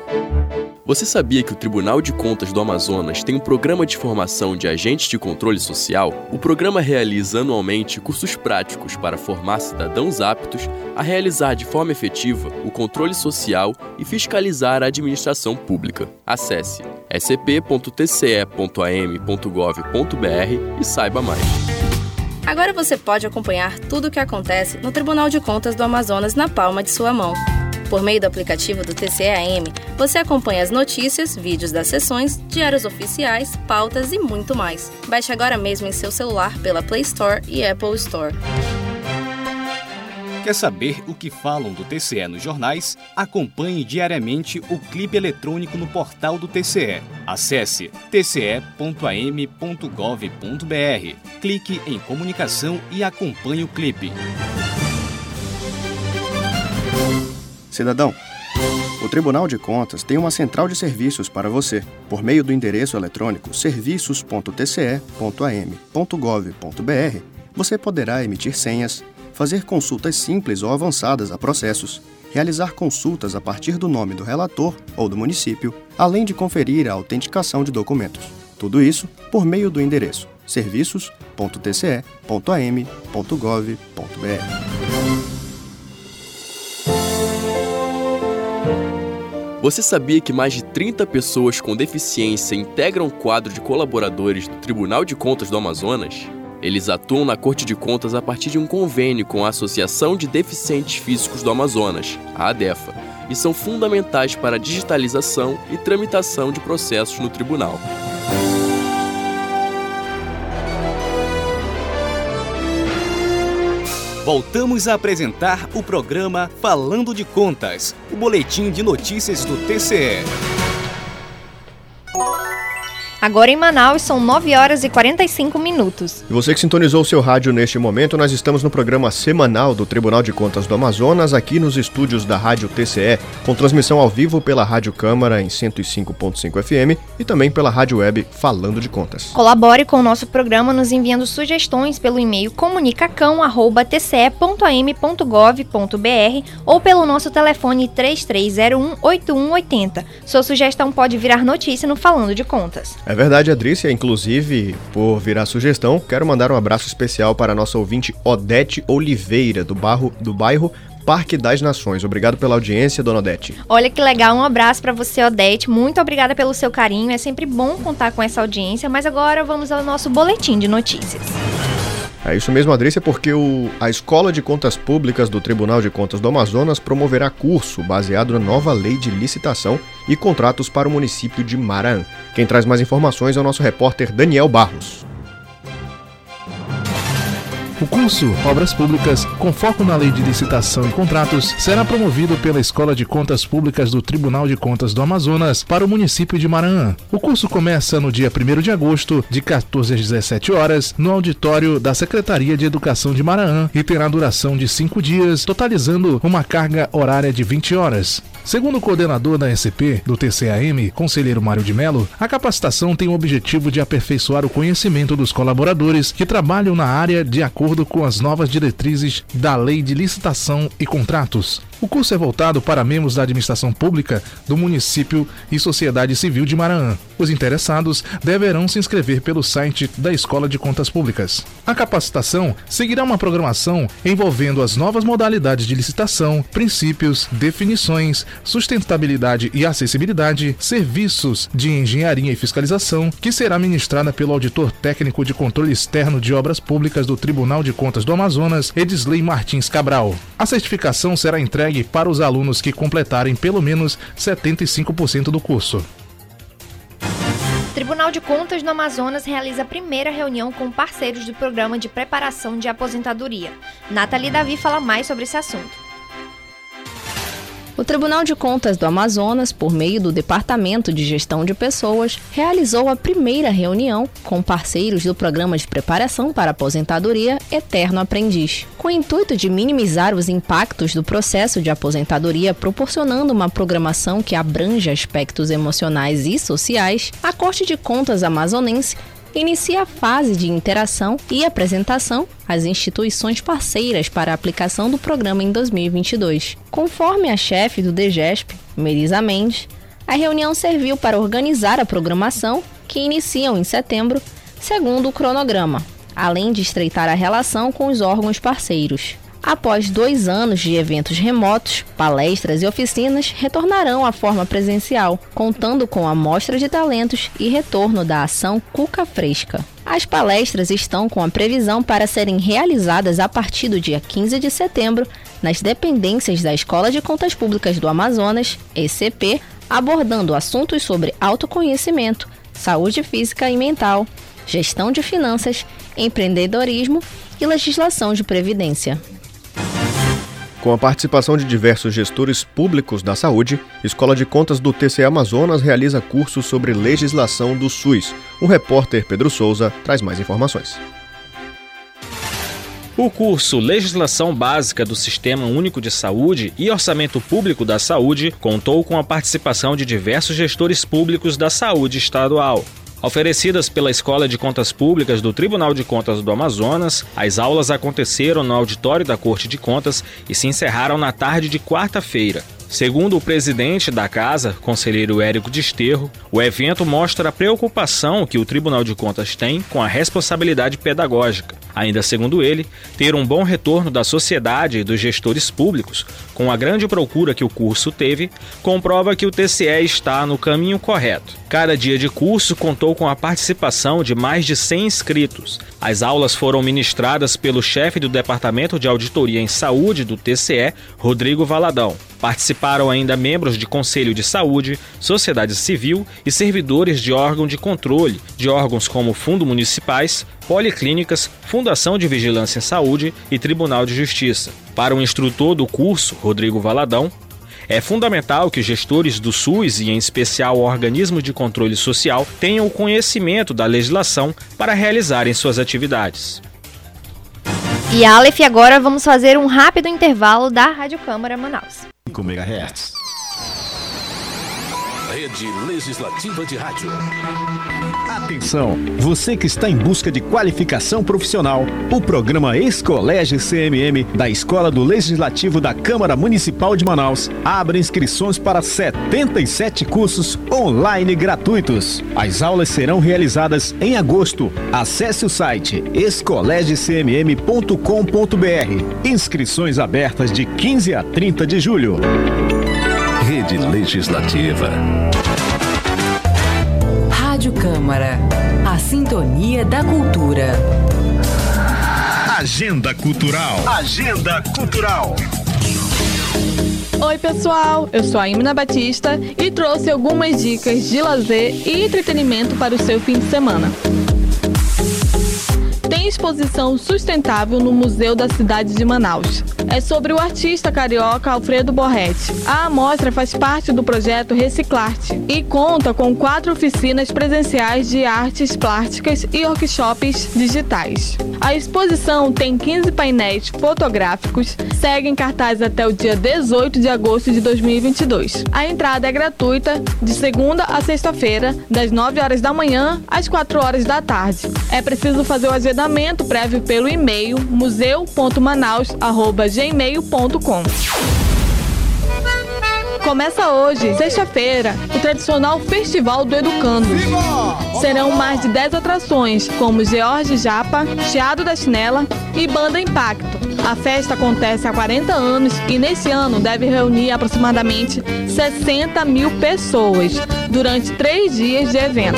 Você sabia que o Tribunal de Contas do Amazonas tem um programa de formação de agentes de controle social? O programa realiza anualmente cursos práticos para formar cidadãos aptos a realizar de forma efetiva o controle social e fiscalizar a administração pública. Acesse scp.tce.am.gov.br e saiba mais. Agora você pode acompanhar tudo o que acontece no Tribunal de Contas do Amazonas na palma de sua mão. Por meio do aplicativo do TCEAM, você acompanha as notícias, vídeos das sessões, diários oficiais, pautas e muito mais. Baixe agora mesmo em seu celular pela Play Store e Apple Store. Quer saber o que falam do TCE nos jornais? Acompanhe diariamente o clipe eletrônico no portal do TCE. Acesse tce.am.gov.br, clique em comunicação e acompanhe o clipe. Cidadão, o Tribunal de Contas tem uma central de serviços para você. Por meio do endereço eletrônico serviços.tce.am.gov.br, você poderá emitir senhas, fazer consultas simples ou avançadas a processos, realizar consultas a partir do nome do relator ou do município, além de conferir a autenticação de documentos. Tudo isso por meio do endereço serviços.tce.am.gov.br. Você sabia que mais de 30 pessoas com deficiência integram o quadro de colaboradores do Tribunal de Contas do Amazonas? Eles atuam na Corte de Contas a partir de um convênio com a Associação de Deficientes Físicos do Amazonas, a ADEFA, e são fundamentais para a digitalização e tramitação de processos no tribunal. Voltamos a apresentar o programa Falando de Contas, o boletim de notícias do TCE. Agora em Manaus são 9 horas e 45 minutos. E você que sintonizou o seu rádio neste momento, nós estamos no programa semanal do Tribunal de Contas do Amazonas, aqui nos estúdios da Rádio TCE, com transmissão ao vivo pela Rádio Câmara em 105.5 FM e também pela Rádio Web Falando de Contas. Colabore com o nosso programa nos enviando sugestões pelo e-mail comunicacão@tce.am.gov.br ou pelo nosso telefone 33018180. Sua sugestão pode virar notícia no Falando de Contas. É verdade, Adrícia. Inclusive, por virar sugestão, quero mandar um abraço especial para a nossa ouvinte Odete Oliveira, do, barro, do bairro Parque das Nações. Obrigado pela audiência, dona Odete. Olha que legal, um abraço para você, Odete. Muito obrigada pelo seu carinho. É sempre bom contar com essa audiência, mas agora vamos ao nosso boletim de notícias. É isso mesmo, Adrícia, porque o, a Escola de Contas Públicas do Tribunal de Contas do Amazonas promoverá curso baseado na nova lei de licitação e contratos para o município de Maran. Quem traz mais informações é o nosso repórter Daniel Barros. O curso Obras Públicas, com foco na lei de licitação e contratos, será promovido pela Escola de Contas Públicas do Tribunal de Contas do Amazonas para o município de Maranhão. O curso começa no dia 1 de agosto, de 14 às 17 horas, no auditório da Secretaria de Educação de Maranhão e terá duração de 5 dias, totalizando uma carga horária de 20 horas. Segundo o coordenador da SP do TCAM, conselheiro Mário de Mello, a capacitação tem o objetivo de aperfeiçoar o conhecimento dos colaboradores que trabalham na área de acordo com as novas diretrizes da Lei de Licitação e Contratos. O curso é voltado para membros da administração pública do município e sociedade civil de Maranhão. Os interessados deverão se inscrever pelo site da Escola de Contas Públicas. A capacitação seguirá uma programação envolvendo as novas modalidades de licitação, princípios, definições, Sustentabilidade e Acessibilidade, Serviços de Engenharia e Fiscalização, que será ministrada pelo auditor técnico de controle externo de obras públicas do Tribunal de Contas do Amazonas, Edisley Martins Cabral. A certificação será entregue para os alunos que completarem pelo menos 75% do curso. Tribunal de Contas do Amazonas realiza a primeira reunião com parceiros do programa de preparação de aposentadoria. Nathalie Davi fala mais sobre esse assunto. O Tribunal de Contas do Amazonas, por meio do Departamento de Gestão de Pessoas, realizou a primeira reunião com parceiros do Programa de Preparação para Aposentadoria Eterno Aprendiz, com o intuito de minimizar os impactos do processo de aposentadoria, proporcionando uma programação que abranja aspectos emocionais e sociais. A Corte de Contas amazonense inicia a fase de interação e apresentação às instituições parceiras para a aplicação do programa em 2022. Conforme a chefe do DGESP, Melisa Mendes, a reunião serviu para organizar a programação, que iniciam em setembro, segundo o cronograma, além de estreitar a relação com os órgãos parceiros. Após dois anos de eventos remotos, palestras e oficinas retornarão à forma presencial, contando com a mostra de talentos e retorno da ação Cuca Fresca. As palestras estão com a previsão para serem realizadas a partir do dia 15 de setembro nas dependências da Escola de Contas Públicas do Amazonas, ECP, abordando assuntos sobre autoconhecimento, saúde física e mental, gestão de finanças, empreendedorismo e legislação de previdência. Com a participação de diversos gestores públicos da saúde, Escola de Contas do TCE Amazonas realiza cursos sobre legislação do SUS. O repórter Pedro Souza traz mais informações. O curso Legislação Básica do Sistema Único de Saúde e Orçamento Público da Saúde contou com a participação de diversos gestores públicos da saúde estadual. Oferecidas pela Escola de Contas Públicas do Tribunal de Contas do Amazonas, as aulas aconteceram no auditório da Corte de Contas e se encerraram na tarde de quarta-feira. Segundo o presidente da casa, conselheiro Érico Desterro, o evento mostra a preocupação que o Tribunal de Contas tem com a responsabilidade pedagógica. Ainda segundo ele, ter um bom retorno da sociedade e dos gestores públicos, com a grande procura que o curso teve, comprova que o TCE está no caminho correto. Cada dia de curso contou com a participação de mais de 100 inscritos. As aulas foram ministradas pelo chefe do Departamento de Auditoria em Saúde do TCE, Rodrigo Valadão. Participaram ainda membros de Conselho de Saúde, Sociedade Civil e servidores de órgão de controle, de órgãos como Fundo Municipais, Policlínicas, Fundação de Vigilância em Saúde e Tribunal de Justiça. Para o instrutor do curso, Rodrigo Valadão, é fundamental que os gestores do SUS e, em especial, o organismo de controle social, tenham o conhecimento da legislação para realizarem suas atividades. E Aleph, agora vamos fazer um rápido intervalo da Rádio Câmara Manaus. 5 MHz. Rede Legislativa de Rádio. Atenção, você que está em busca de qualificação profissional, o programa Escolégio CMM da Escola do Legislativo da Câmara Municipal de Manaus abre inscrições para 77 cursos online gratuitos. As aulas serão realizadas em agosto. Acesse o site escolegcmm.com.br. Inscrições abertas de 15 a 30 de julho. Rede Legislativa. Câmara. A sintonia da cultura. Agenda Cultural. Agenda Cultural. Oi, pessoal! Eu sou a Imna Batista e trouxe algumas dicas de lazer e entretenimento para o seu fim de semana tem exposição sustentável no Museu da Cidade de Manaus. É sobre o artista carioca Alfredo Borretti. A amostra faz parte do projeto Reciclarte e conta com quatro oficinas presenciais de artes plásticas e workshops digitais. A exposição tem 15 painéis fotográficos, segue em cartaz até o dia 18 de agosto de 2022. A entrada é gratuita de segunda a sexta-feira, das 9 horas da manhã às 4 horas da tarde. É preciso fazer o agendamento prévio pelo e-mail museu.manaus@gmail.com. Começa hoje, sexta-feira, o tradicional Festival do Educando. Serão mais de 10 atrações, como George Japa, Chiado da Chinela e Banda Impacto. A festa acontece há 40 anos e nesse ano deve reunir aproximadamente 60 mil pessoas durante três dias de evento.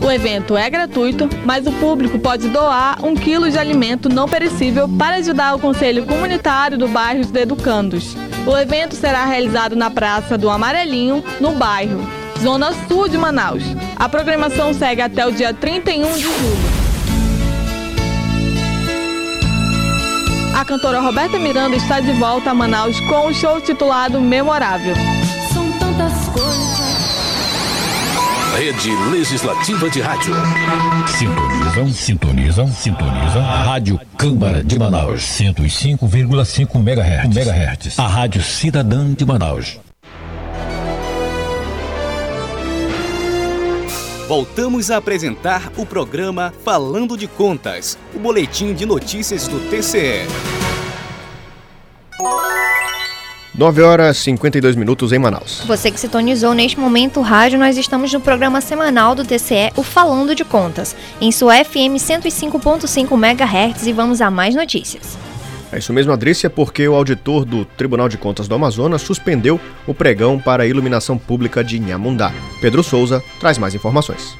O evento é gratuito, mas o público pode doar um quilo de alimento não perecível para ajudar o Conselho Comunitário do bairro de Educandos. O evento será realizado na Praça do Amarelinho, no bairro, Zona Sul de Manaus. A programação segue até o dia 31 de julho. A cantora Roberta Miranda está de volta a Manaus com o show titulado Memorável. São tantas coisas. Rede Legislativa de Rádio. Sintonizam, sintonizam, sintonizam. Rádio Câmara de Manaus. 105,5 MHz. MHz. A Rádio Cidadã de Manaus. Voltamos a apresentar o programa Falando de Contas, o boletim de notícias do TCE. 9 horas e 52 minutos em Manaus. Você que sintonizou neste momento o rádio, nós estamos no programa semanal do TCE, o Falando de Contas, em sua FM 105.5 MHz e vamos a mais notícias. É isso mesmo, Adrícia, porque o auditor do Tribunal de Contas do Amazonas suspendeu o pregão para a iluminação pública de Inhamundá. Pedro Souza traz mais informações.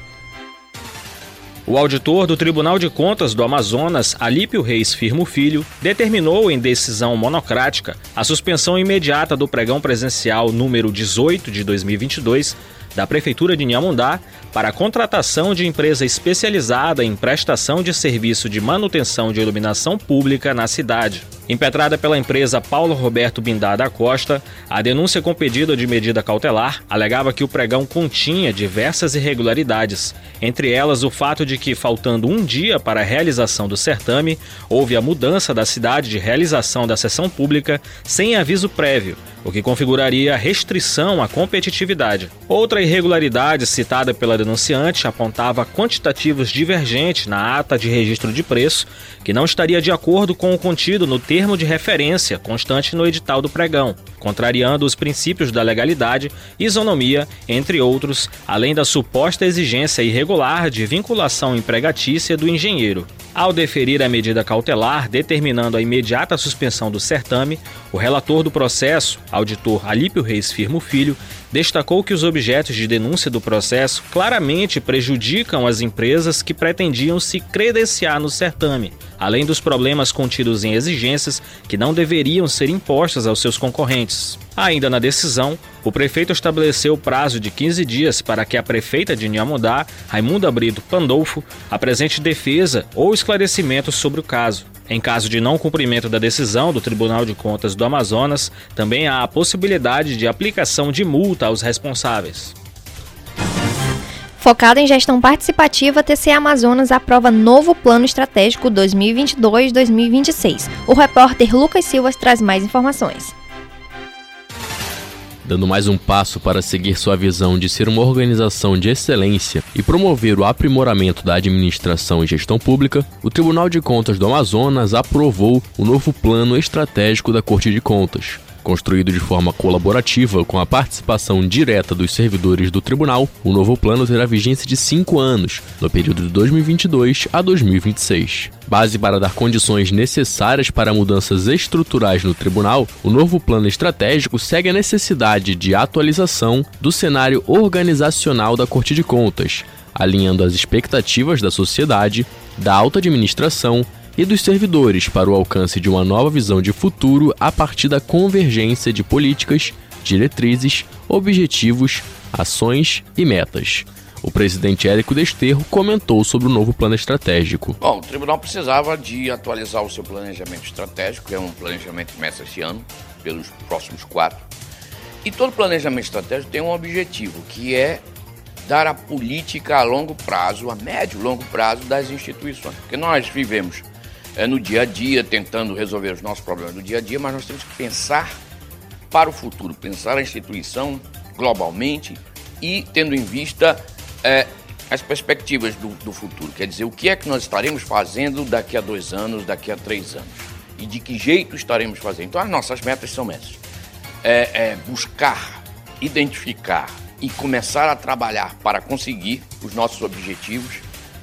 O auditor do Tribunal de Contas do Amazonas, Alípio Reis Firmo Filho, determinou em decisão monocrática a suspensão imediata do pregão presencial número 18 de 2022 da Prefeitura de Inhamundá para a contratação de empresa especializada em prestação de serviço de manutenção de iluminação pública na cidade. Impetrada pela empresa Paulo Roberto Bindá da Costa, a denúncia com pedido de medida cautelar alegava que o pregão continha diversas irregularidades, entre elas o fato de que, faltando um dia para a realização do certame, houve a mudança da cidade de realização da sessão pública sem aviso prévio, o que configuraria restrição à competitividade. Outra irregularidade citada pela denunciante apontava quantitativos divergentes na ata de registro de preço, que não estaria de acordo com o contido no termo de referência constante no edital do pregão, contrariando os princípios da legalidade, isonomia, entre outros, além da suposta exigência irregular de vinculação empregatícia do engenheiro. Ao deferir a medida cautelar determinando a imediata suspensão do certame, o relator do processo, auditor Alípio Reis Firmo Filho, destacou que os objetos de denúncia do processo claramente prejudicam as empresas que pretendiam se credenciar no certame, além dos problemas contidos em exigências que não deveriam ser impostas aos seus concorrentes. Ainda na decisão, o prefeito estabeleceu o prazo de 15 dias para que a prefeita de Inhamudá, Raimunda Brito Pandolfo, apresente defesa ou esclarecimento sobre o caso. Em caso de não cumprimento da decisão do Tribunal de Contas do Amazonas, também há a possibilidade de aplicação de multa aos responsáveis. Focada em gestão participativa, a TCE Amazonas aprova novo plano estratégico 2022-2026. O repórter Lucas Silva traz mais informações. Dando mais um passo para seguir sua visão de ser uma organização de excelência e promover o aprimoramento da administração e gestão pública, o Tribunal de Contas do Amazonas aprovou o novo plano estratégico da Corte de Contas. Construído de forma colaborativa com a participação direta dos servidores do tribunal, o novo plano terá vigência de cinco anos, no período de 2022 a 2026. Base para dar condições necessárias para mudanças estruturais no tribunal, o novo plano estratégico segue a necessidade de atualização do cenário organizacional da Corte de Contas, alinhando as expectativas da sociedade, da alta administração e dos servidores para o alcance de uma nova visão de futuro a partir da convergência de políticas, diretrizes, objetivos, ações e metas. O presidente Érico Desterro comentou sobre o novo plano estratégico. Bom, o tribunal precisava de atualizar o seu planejamento estratégico, que é um planejamento que começa este ano, pelos próximos quatro. E todo planejamento estratégico tem um objetivo, que é dar a política a longo prazo, a médio e longo prazo das instituições. Porque nós vivemos é, no dia a dia, tentando resolver os nossos problemas do dia a dia, mas nós temos que pensar para o futuro, pensar a instituição globalmente e tendo em vista é, as perspectivas do, do, futuro. Quer dizer, o que é que nós estaremos fazendo daqui a dois anos, daqui a três anos? E de que jeito estaremos fazendo? Então, as nossas metas são essas. É, é buscar, identificar e começar a trabalhar para conseguir os nossos objetivos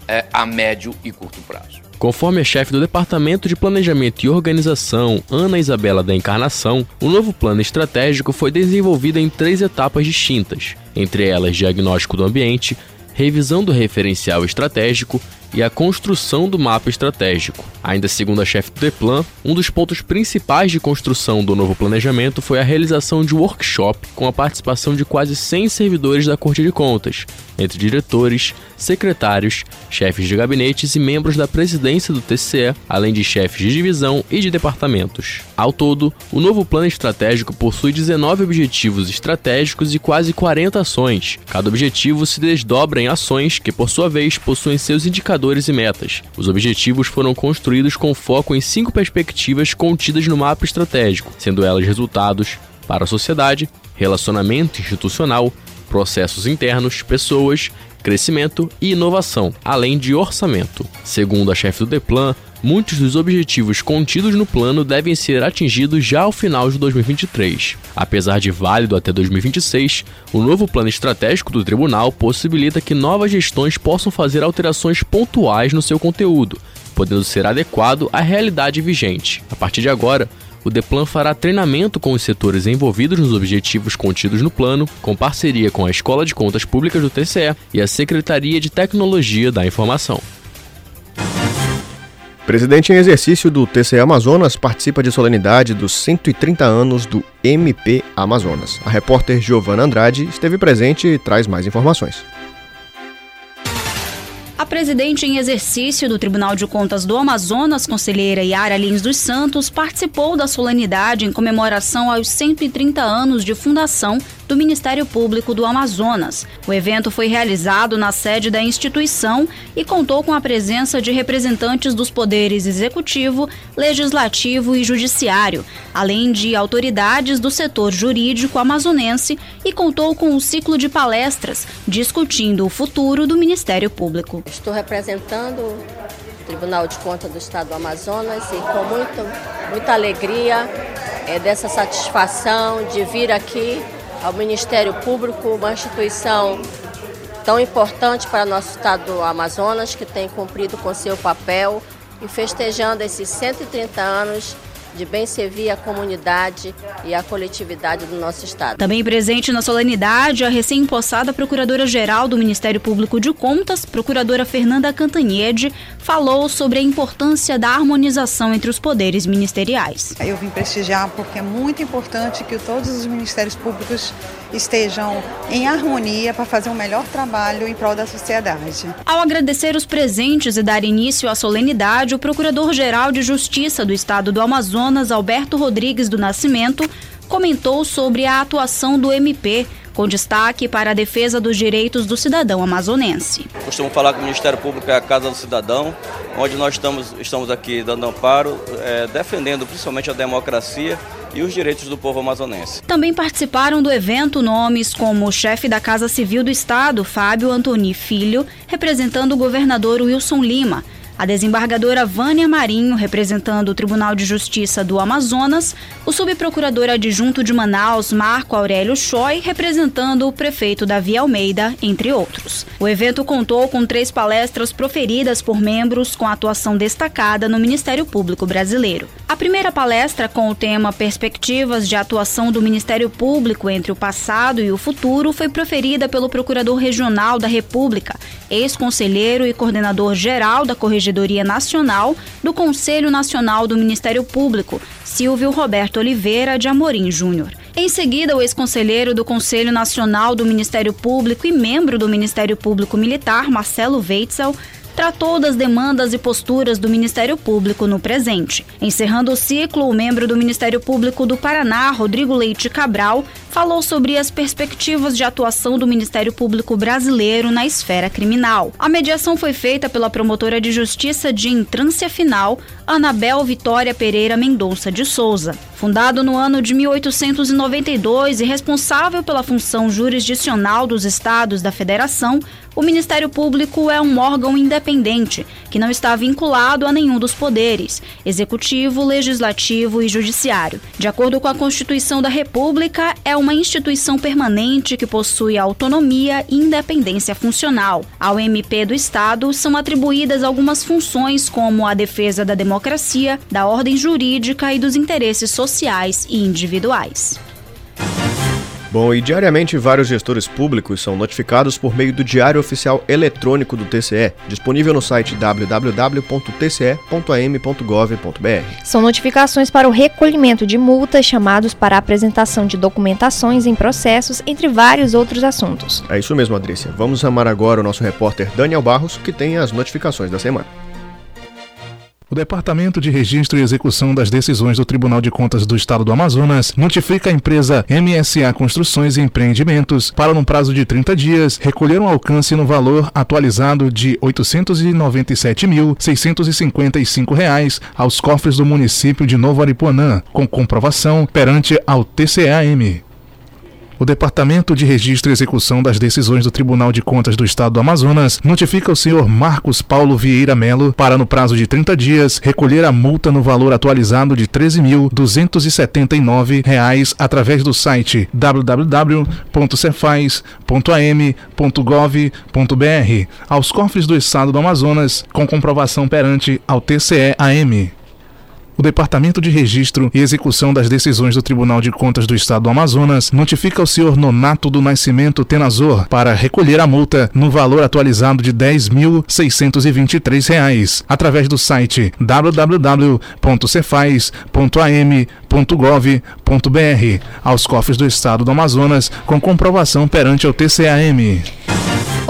é, a médio e curto prazo. Conforme a chefe do Departamento de Planejamento e Organização, Ana Isabela da Encarnação, o novo plano estratégico foi desenvolvido em três etapas distintas, entre elas diagnóstico do ambiente, revisão do referencial estratégico e a construção do mapa estratégico. Ainda segundo a chefe do DEPLAN, um dos pontos principais de construção do novo planejamento foi a realização de um workshop com a participação de quase 100 servidores da Corte de Contas, entre diretores, secretários, chefes de gabinetes e membros da presidência do TCE, além de chefes de divisão e de departamentos. Ao todo, o novo plano estratégico possui 19 objetivos estratégicos e quase 40 ações. Cada objetivo se desdobra em ações que, por sua vez, possuem seus indicadores e metas. Os objetivos foram construídos com foco em cinco perspectivas contidas no mapa estratégico, sendo elas resultados para a sociedade, relacionamento institucional, processos internos, pessoas, crescimento e inovação, além de orçamento. Segundo a chefe do Deplan, muitos dos objetivos contidos no plano devem ser atingidos já ao final de 2023. Apesar de válido até 2026, o novo plano estratégico do tribunal possibilita que novas gestões possam fazer alterações pontuais no seu conteúdo, podendo ser adequado à realidade vigente. A partir de agora, o Deplan fará treinamento com os setores envolvidos nos objetivos contidos no plano, com parceria com a Escola de Contas Públicas do TCE e a Secretaria de Tecnologia da Informação. Presidente em exercício do TCE Amazonas participa de solenidade dos 130 anos do MP Amazonas. A repórter Giovana Andrade esteve presente e traz mais informações. A presidente em exercício do Tribunal de Contas do Amazonas, conselheira Yara Lins dos Santos, participou da solenidade em comemoração aos 130 anos de fundação do Ministério Público do Amazonas. O evento foi realizado na sede da instituição e contou com a presença de representantes dos poderes executivo, legislativo e judiciário, além de autoridades do setor jurídico amazonense e contou com um ciclo de palestras discutindo o futuro do Ministério Público. Estou representando o Tribunal de Contas do Estado do Amazonas e com muito, muita alegria é, dessa satisfação de vir aqui ao Ministério Público, uma instituição tão importante para nosso estado do Amazonas, que tem cumprido com seu papel e festejando esses 130 anos de bem servir a comunidade e a coletividade do nosso Estado. Também presente na solenidade, a recém-impossada Procuradora-Geral do Ministério Público de Contas, Procuradora Fernanda Cantanhede, falou sobre a importância da harmonização entre os poderes ministeriais. Eu vim prestigiar porque é muito importante que todos os ministérios públicos estejam em harmonia para fazer um melhor trabalho em prol da sociedade. Ao agradecer os presentes e dar início à solenidade, o Procurador-Geral de Justiça do Estado do Amazonas, Alberto Rodrigues do Nascimento, comentou sobre a atuação do MP com destaque para a defesa dos direitos do cidadão amazonense. Costumo falar que o Ministério Público é a casa do cidadão, onde nós estamos, estamos aqui dando amparo, é, defendendo principalmente a democracia e os direitos do povo amazonense. Também participaram do evento nomes como o chefe da Casa Civil do Estado, Fábio Antoni Filho, representando o governador Wilson Lima, a desembargadora Vânia Marinho, representando o Tribunal de Justiça do Amazonas, o subprocurador adjunto de Manaus, Marco Aurélio Choi, representando o prefeito Davi Almeida, entre outros. O evento contou com três palestras proferidas por membros com atuação destacada no Ministério Público Brasileiro. A primeira palestra, com o tema Perspectivas de Atuação do Ministério Público entre o Passado e o Futuro, foi proferida pelo Procurador Regional da República, ex-conselheiro e coordenador geral da Corregedoria Nacional do Conselho Nacional do Ministério Público, Silvio Roberto Oliveira de Amorim Júnior. Em seguida, o ex-conselheiro do Conselho Nacional do Ministério Público e membro do Ministério Público Militar, Marcelo Weitzel, tratou das demandas e posturas do Ministério Público no presente. Encerrando o ciclo, o membro do Ministério Público do Paraná, Rodrigo Leite Cabral, falou sobre as perspectivas de atuação do Ministério Público brasileiro na esfera criminal. A mediação foi feita pela promotora de justiça de entrância final, Anabel Vitória Pereira Mendonça de Souza. Fundado no ano de 1892 e responsável pela função jurisdicional dos estados da federação, o Ministério Público é um órgão independente, que não está vinculado a nenhum dos poderes, executivo, legislativo e judiciário. De acordo com a Constituição da República, é uma instituição permanente que possui autonomia e independência funcional. Ao MP do Estado são atribuídas algumas funções como a defesa da democracia, da ordem jurídica e dos interesses sociais e individuais. Bom, e diariamente vários gestores públicos são notificados por meio do Diário Oficial Eletrônico do TCE, disponível no site www.tce.am.gov.br. São notificações para o recolhimento de multas, chamados para a apresentação de documentações em processos, entre vários outros assuntos. É isso mesmo, Adrícia. Vamos chamar agora o nosso repórter Daniel Barros, que tem as notificações da semana. Departamento de Registro e Execução das Decisões do Tribunal de Contas do Estado do Amazonas notifica a empresa MSA Construções e Empreendimentos para, no prazo de 30 dias, recolher um alcance no valor atualizado de R$ 897.655 aos cofres do município de Novo Aripuanã, com comprovação perante ao TCAM. O Departamento de Registro e Execução das Decisões do Tribunal de Contas do Estado do Amazonas notifica o senhor Marcos Paulo Vieira Melo para, no prazo de 30 dias, recolher a multa no valor atualizado de R$ 13.279 através do site www.cefaz.am.gov.br aos cofres do Estado do Amazonas com comprovação perante ao TCE-AM o Departamento de Registro e Execução das Decisões do Tribunal de Contas do Estado do Amazonas notifica o senhor Nonato do Nascimento Tenazor para recolher a multa no valor atualizado de R$ 10.623, através do site www.cefaz.am.gov.br aos cofres do Estado do Amazonas com comprovação perante o TCAM.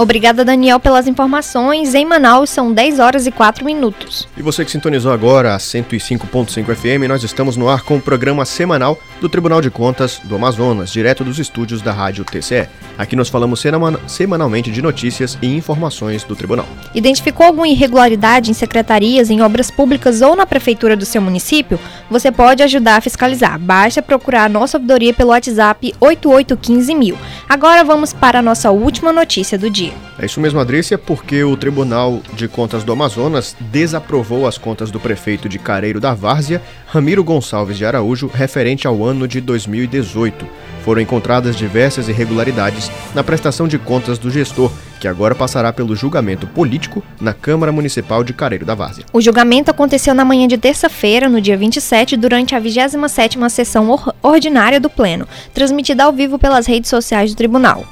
Obrigada, Daniel, pelas informações. Em Manaus são 10 horas e 4 minutos. E você que sintonizou agora a 105.5 FM, nós estamos no ar com o programa semanal do Tribunal de Contas do Amazonas, direto dos estúdios da Rádio TCE. Aqui nós falamos semanalmente de notícias e informações do tribunal. Identificou alguma irregularidade em secretarias, em obras públicas ou na prefeitura do seu município? Você pode ajudar a fiscalizar. Basta procurar a nossa ouvidoria pelo WhatsApp 8815 Agora vamos para a nossa última notícia do dia. É isso mesmo, Adrícia, porque o Tribunal de Contas do Amazonas desaprovou as contas do prefeito de Careiro da Várzea, Ramiro Gonçalves de Araújo, referente ao ano de 2018. Foram encontradas diversas irregularidades na prestação de contas do gestor, que agora passará pelo julgamento político na Câmara Municipal de Careiro da Várzea. O julgamento aconteceu na manhã de terça-feira, no dia 27, durante a 27ª sessão ordinária do Pleno, transmitida ao vivo pelas redes sociais do tribunal.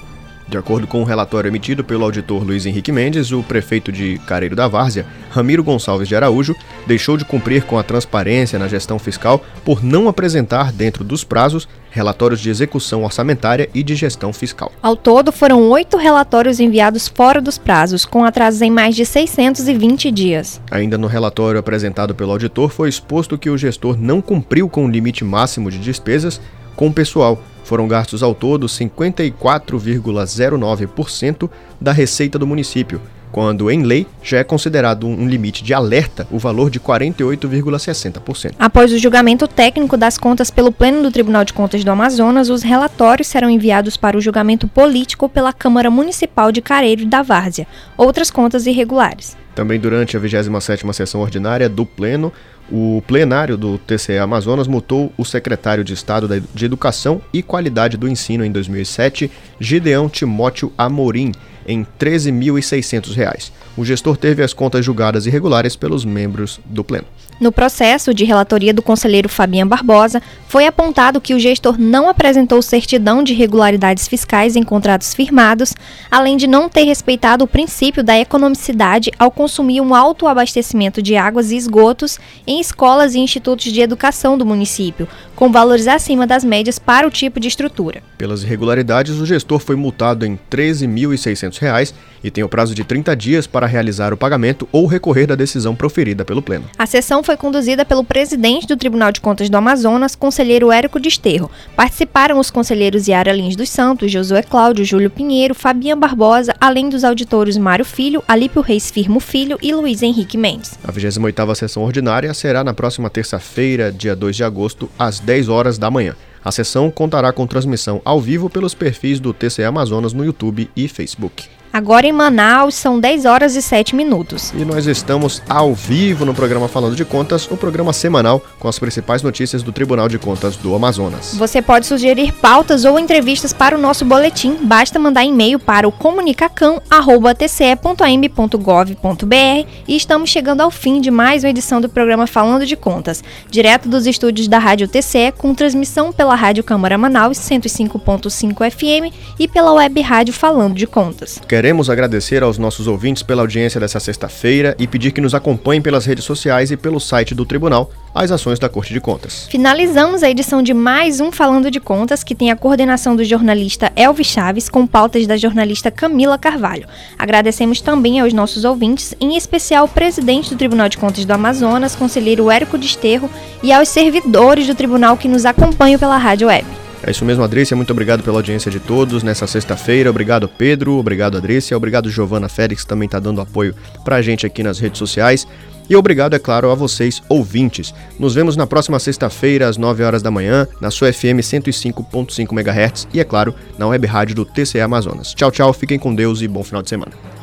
De acordo com o um relatório emitido pelo auditor Luiz Henrique Mendes, o prefeito de Careiro da Várzea, Ramiro Gonçalves de Araújo, deixou de cumprir com a transparência na gestão fiscal por não apresentar, dentro dos prazos, relatórios de execução orçamentária e de gestão fiscal. Ao todo, foram oito relatórios enviados fora dos prazos, com atrasos em mais de 620 dias. Ainda no relatório apresentado pelo auditor, foi exposto que o gestor não cumpriu com o limite máximo de despesas com o pessoal foram gastos ao todo 54,09% da receita do município, quando em lei já é considerado um limite de alerta o valor de 48,60%. Após o julgamento técnico das contas pelo Pleno do Tribunal de Contas do Amazonas, os relatórios serão enviados para o julgamento político pela Câmara Municipal de Careiro da Várzea. Outras contas irregulares. Também durante a 27ª sessão ordinária do Pleno, o plenário do TCE Amazonas multou o secretário de Estado de Educação e Qualidade do Ensino em 2007, Gideão Timóteo Amorim, em R$ 13.600. O gestor teve as contas julgadas irregulares pelos membros do Pleno. No processo de relatoria do conselheiro Fabian Barbosa, foi apontado que o gestor não apresentou certidão de irregularidades fiscais em contratos firmados, além de não ter respeitado o princípio da economicidade ao consumir um alto abastecimento de águas e esgotos em escolas e institutos de educação do município, com valores acima das médias para o tipo de estrutura. Pelas irregularidades, o gestor foi multado em R$ 13.600 e tem o prazo de 30 dias para realizar o pagamento ou recorrer da decisão proferida pelo Pleno. A sessão foi conduzida pelo presidente do Tribunal de Contas do Amazonas, conselheiro Érico Desterro. Participaram os conselheiros Yara Lins dos Santos, Josué Cláudio, Júlio Pinheiro, Fabian Barbosa, além dos auditores Mário Filho, Alípio Reis Firmo Filho e Luiz Henrique Mendes. A 28ª sessão ordinária será na próxima terça-feira, dia 2 de agosto, às 10 horas da manhã. A sessão contará com transmissão ao vivo pelos perfis do TCE Amazonas no YouTube e Facebook. Agora em Manaus são 10 horas e 7 minutos. E nós estamos ao vivo no programa Falando de Contas, o programa semanal com as principais notícias do Tribunal de Contas do Amazonas. Você pode sugerir pautas ou entrevistas para o nosso boletim. Basta mandar e-mail para o comunicacão@tce.am.gov.br e estamos chegando ao fim de mais uma edição do programa Falando de Contas, direto dos estúdios da Rádio TCE, com transmissão pela Rádio Câmara Manaus 105.5 FM e pela web rádio Falando de Contas. Queremos agradecer aos nossos ouvintes pela audiência dessa sexta-feira e pedir que nos acompanhem pelas redes sociais e pelo site do Tribunal as ações da Corte de Contas. Finalizamos a edição de mais um Falando de Contas, que tem a coordenação do jornalista Elvis Chaves, com pautas da jornalista Camila Carvalho. Agradecemos também aos nossos ouvintes, em especial o presidente do Tribunal de Contas do Amazonas, conselheiro Érico Desterro, e aos servidores do tribunal que nos acompanham pela rádio web. É isso mesmo, Adrícia. Muito obrigado pela audiência de todos nessa sexta-feira. Obrigado, Pedro. Obrigado, Adrícia. Obrigado, Giovana Félix, que também está dando apoio pra gente aqui nas redes sociais. E obrigado, é claro, a vocês, ouvintes. Nos vemos na próxima sexta-feira, às 9 horas da manhã, na sua FM 105.5 MHz e, é claro, na web rádio do TCE Amazonas. Tchau, tchau, fiquem com Deus e bom final de semana.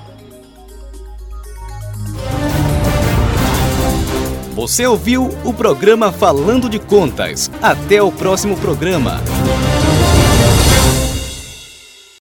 Você ouviu o programa Falando de Contas. Até o próximo programa.